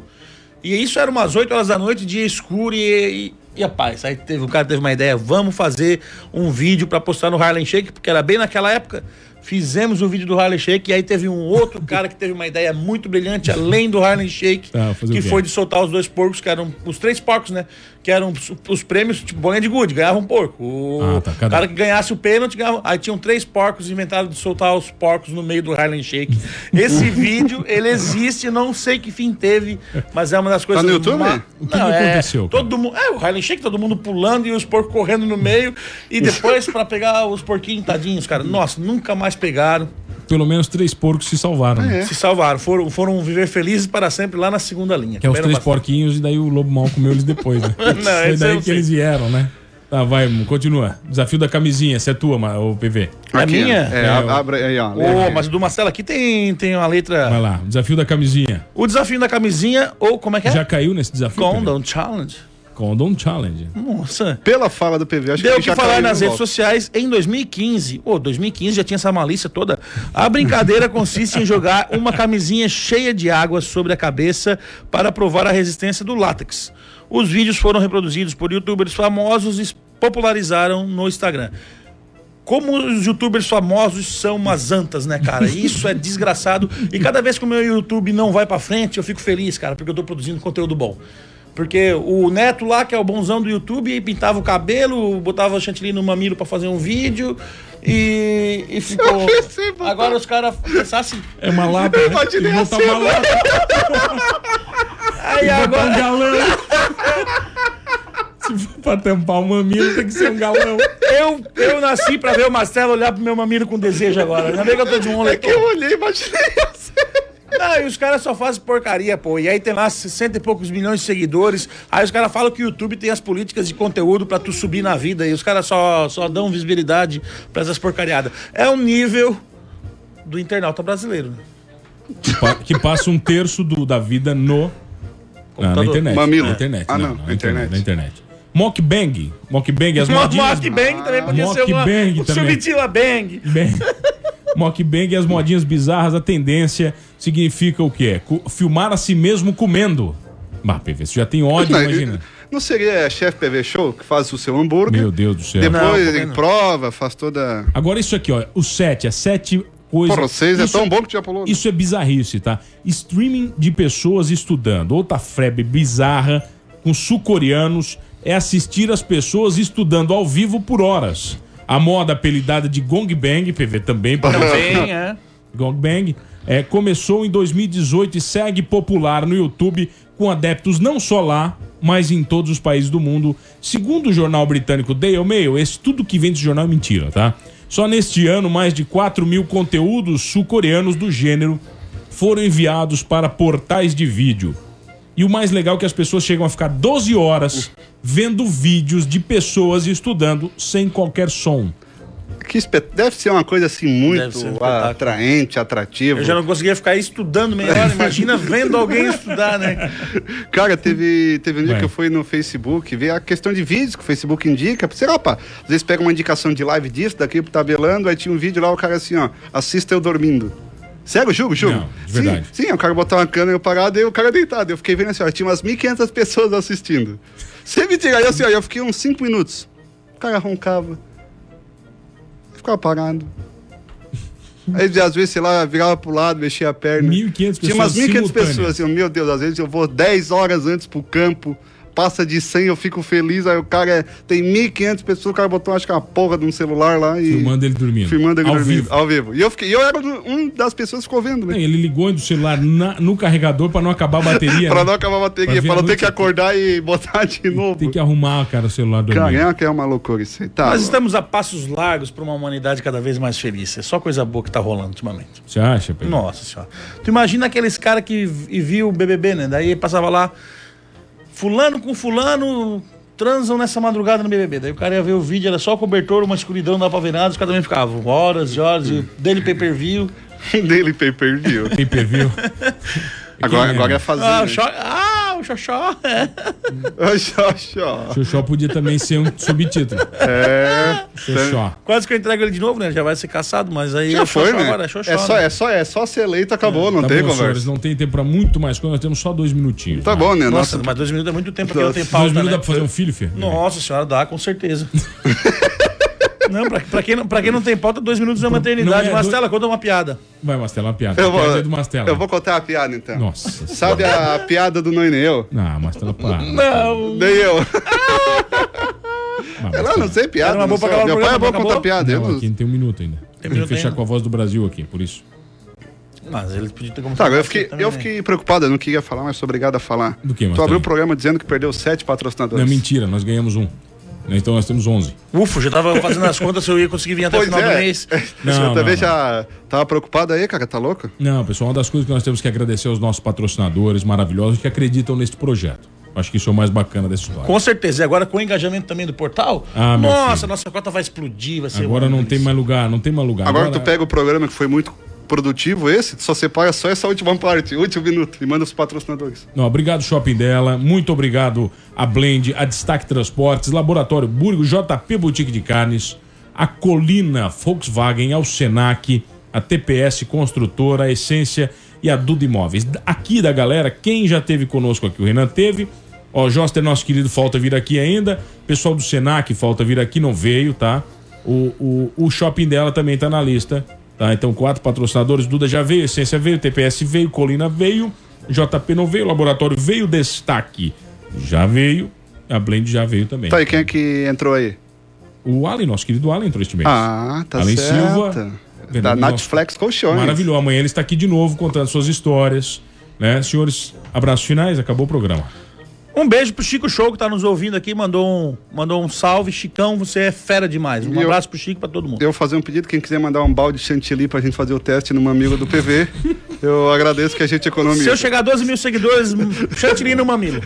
E isso era umas 8 horas da noite, dia escuro e, e, e a paz. Aí teve, o cara teve uma ideia, vamos fazer um vídeo pra postar no Harlem Shake, porque era bem naquela época. Fizemos o vídeo do Harlem Shake e aí teve um outro *laughs* cara que teve uma ideia muito brilhante, além do Harlem Shake, o que foi de soltar os dois porcos, que eram os três porcos, né? Que eram os, os prêmios, tipo, bolinha de gude, ganhava um porco. O Ah, tá, cada- cara que ganhasse o pênalti ganhava. Aí tinham três porcos, inventaram de soltar os porcos no meio do Harlem Shake. Esse *laughs* vídeo, ele existe, não sei que fim teve, mas é uma das coisas no YouTube? ma- O que Não, que é, aconteceu, cara? Todo mundo, é, o Harlem Shake, todo mundo pulando e os porcos correndo no meio. E depois, pra pegar os porquinhos tadinhos, cara, nossa, nunca mais pegaram. Pelo menos três porcos se salvaram. né? Se salvaram, foram, foram viver felizes para sempre lá na segunda linha. Que é os três bastante. porquinhos e daí o lobo mal comeu eles depois, né? *laughs* Foi esse eu daí não que sei. eles vieram, né? Tá, vai, continua. Desafio da camisinha, essa é tua, o PV. É Aqui, minha? É, É, a- o- abre aí, ó. aqui. mas o do Marcelo aqui tem, tem uma letra. Vai lá, desafio da camisinha. O desafio da camisinha, ou como é que é? Já caiu nesse desafio? PV? Condom Challenge. Condom Challenge. Nossa. Pela fala do PV, acho Deu que que falar nas de redes sociais em 2015. Ô, 2015 já tinha essa malícia toda. A brincadeira consiste em jogar uma camisinha cheia de água sobre a cabeça para provar a resistência do látex. Os vídeos foram reproduzidos por youtubers famosos e popularizaram no Instagram. Como os youtubers famosos são umas antas, né, cara? Isso é desgraçado. E cada vez que o meu YouTube não vai pra frente, eu fico feliz, cara, porque eu tô produzindo conteúdo bom. Porque o Neto lá, que é o bonzão do YouTube, pintava o cabelo, botava chantilly no mamilo pra fazer um vídeo e, e ficou. Agora os caras pensassem. É uma lata, né? imaginei botar assim, uma lata, Aí botar um agora. galão. Se for pra tampar o mamilo, tem que ser um galão. Eu, eu nasci pra ver o Marcelo olhar pro meu mamilo com desejo agora. Ainda bem que eu tô de um É que eu olhei, imaginei assim. Não, e os caras só fazem porcaria, pô. E aí tem lá 60 e poucos milhões de seguidores. Aí os caras falam que o YouTube tem as políticas de conteúdo pra tu subir na vida. E os caras só, só dão visibilidade pra essas porcariadas. É o nível do internauta brasileiro. né? Que pa- Que passa um terço do, da vida no. na- na Computador. internet. Mamilo. Na internet. Ah, não, não, na na internet. Na internet. Mockbang. Mockbang, as modinhas. Mockbang também podia ser uma... Mockbang O também. Subtila Bang. Bang. *laughs* Mockbang e as modinhas bizarras, a tendência significa o quê? Filmar a si mesmo comendo. Bah, PV, você já tem ódio, Não, imagina. Não seria chefe PV Show que faz o seu hambúrguer? Meu Deus do céu. Não, Depois também ele não. prova, faz toda. Agora isso aqui, ó, o 7, as sete coisas. Porra, vocês é Isso- tão bom que já pulou. né? Isso é bizarrice, tá? Streaming de pessoas estudando. Outra frebe bizarra com sul-coreanos é assistir as pessoas estudando ao vivo por horas. A moda apelidada de Gong Bang, PV também, Também, é. Gong Bang, é, começou em 2018 e segue popular no YouTube com adeptos não só lá, mas em todos os países do mundo. Segundo o jornal britânico Daily Mail, esse tudo que vem desse jornal é mentira, tá? Só neste ano, mais de 4 mil conteúdos sul-coreanos do gênero foram enviados para portais de vídeo. E o mais legal é que as pessoas chegam a ficar 12 horas vendo vídeos de pessoas estudando sem qualquer som. Que espe- Deve ser uma coisa assim muito um atraente, atrativa. Eu já não conseguia ficar estudando meia hora. Imagina vendo alguém estudar, né? *laughs* Cara, teve, teve um dia Vai. que eu fui no Facebook ver a questão de vídeos que o Facebook indica. Sei lá, pá, às vezes pega uma indicação de live disso, daqui pro tabelando, aí tinha um vídeo lá, o cara assim, ó, assista eu dormindo. Sério, juro, juro. Não, de verdade. Sim, sim, o cara botar uma câmera eu parado e o cara deitado. Eu fiquei vendo assim, ó, tinha umas 1.500 pessoas assistindo. *laughs* Você me tira aí assim, ó, eu fiquei uns 5 minutos. O cara roncava. Ficava parado. *laughs* Aí, às vezes, sei lá, virava pro lado, mexia a perna. 1.500 Tinha umas pessoas 1.500 simultâneas. pessoas, assim, meu Deus, às vezes eu vou 10 horas antes pro campo, passa de 100, eu fico feliz, aí o cara é, tem 1.500 pessoas, o cara botou, acho que uma porra de um celular lá e... Filmando ele dormindo. Filmando ele Ao dormindo, vivo. ao vivo. E eu, fiquei, e eu era um das pessoas que ficou vendo, Não, né? Ele ligou do celular na- no carregador pra não acabar a bateria. *laughs* Pra né? não acabar a Pra bateria, pra a não ter que acordar e *laughs* botar de novo. Tem que arrumar, cara, o celular dormindo. Cara, é que é uma loucura isso aí. Tá, Nós estamos a passos largos para uma humanidade cada vez mais feliz. É só coisa boa que tá rolando ultimamente. Você acha, Pedro? Nossa senhora. Tu imagina aqueles caras que vi- viu o BBB, né? Daí passava lá, fulano com fulano transam nessa madrugada no BBB. Daí o cara ia ver o vídeo, era só cobertor, uma escuridão, não dava pra ver nada, os caras também ficavam horas e horas, e dele pay-per-view. *laughs* dele pay per view. Pay per view. *laughs* Agora, Quem agora é Ah, fazer. o xó, ah, o Xoxó. *laughs* Xoxó. Xoxó podia também ser um subtítulo. É. Xoxó. Quase que eu entrego ele de novo, né? Já vai ser caçado, mas aí Já é o foi, Xoxó né? agora, é Xoxó. É só, né? é, só, é só ser eleito, acabou, não Tá tem bom, senhores, conversa. não tem tempo pra muito mais coisa, nós temos só dois minutinhos. Tá né? bom, né? Nossa, Nossa, mas dois minutos é muito tempo porque não tem Dois pauta, Dois minutos né? dá pra fazer um filho, Fê? Nossa senhora, dá, com certeza. *laughs* não, pra, pra, quem não, pra quem não tem pauta, dois minutos é uma eternidade. Não é, Mastela, conta uma piada. Vai, Mastela, uma piada. eu vou, Piada do Mastela. eu vou contar a piada então. Nossa. Sabe a piada do não e nem eu? Não, Mastela, para. Não. Nem eu. Ah, Eu não, não sei piada. Não Meu pai é bom contar piada. eu Não, não- aqui tem um minuto ainda. Tem que minuto fechar ainda? com a voz do Brasil aqui, por isso. Mas ele podia ter. Tá, eu fiquei, também, eu né? fiquei preocupado, eu não queria falar, mas sou obrigado a falar. Do que, Tu abriu o programa dizendo que perdeu sete patrocinadores. Não, mentira, nós ganhamos um. Então nós temos 11. Ufa, já tava fazendo as contas se eu ia conseguir vir até o final é. do mês. *laughs* Não, eu também não, já tava preocupado aí, cara, tá louco? Não, pessoal, uma das coisas que nós temos que agradecer aos nossos patrocinadores maravilhosos que acreditam neste projeto. Acho que isso é o mais bacana dessa história. Com certeza. E agora com o engajamento também do portal, Ah, nossa, filho. nossa cota vai explodir, vai ser. Agora não tem mais lugar, não tem mais lugar. Agora, tu pega o programa que foi muito produtivo esse, só separa só essa última parte, último minuto, e manda os patrocinadores. Não, obrigado Shopping dela, muito obrigado a Blend, a Destaque Transportes, Laboratório Burgo, JP Boutique de Carnes, a Colina Volkswagen, ao Senac, a TPS Construtora, a Essência e a Duda Imóveis. Aqui da galera, quem já teve conosco aqui, o Renan teve, ó, Joster, nosso querido, falta vir aqui ainda, pessoal do Senac, falta vir aqui, não veio, tá? O, o, o shopping dela também tá na lista, tá? Então, quatro patrocinadores, Duda já veio, Essência veio, TPS veio, Colina veio, JP não veio, Laboratório veio, Destaque já veio, a Blend já veio também. Tá, e quem é que entrou aí? O Allen, nosso querido Allen entrou este mês. Ah, tá Allen certo. Silva, Da Fernando Netflix Colchões. Maravilhoso. Amanhã ele está aqui de novo contando suas histórias. Né? Senhores, abraços finais, acabou o programa. Um beijo pro Chico Show que tá nos ouvindo aqui, mandou um, mandou um salve. Chicão, você é fera demais. Um E eu- abraço pro Chico e pra todo mundo. Eu vou fazer um pedido, quem quiser mandar um balde de chantilly pra gente fazer o teste no amigo do PV, *laughs* eu agradeço que a gente economiza. Se eu chegar a 12 mil seguidores, *laughs* chantilly no mamilo.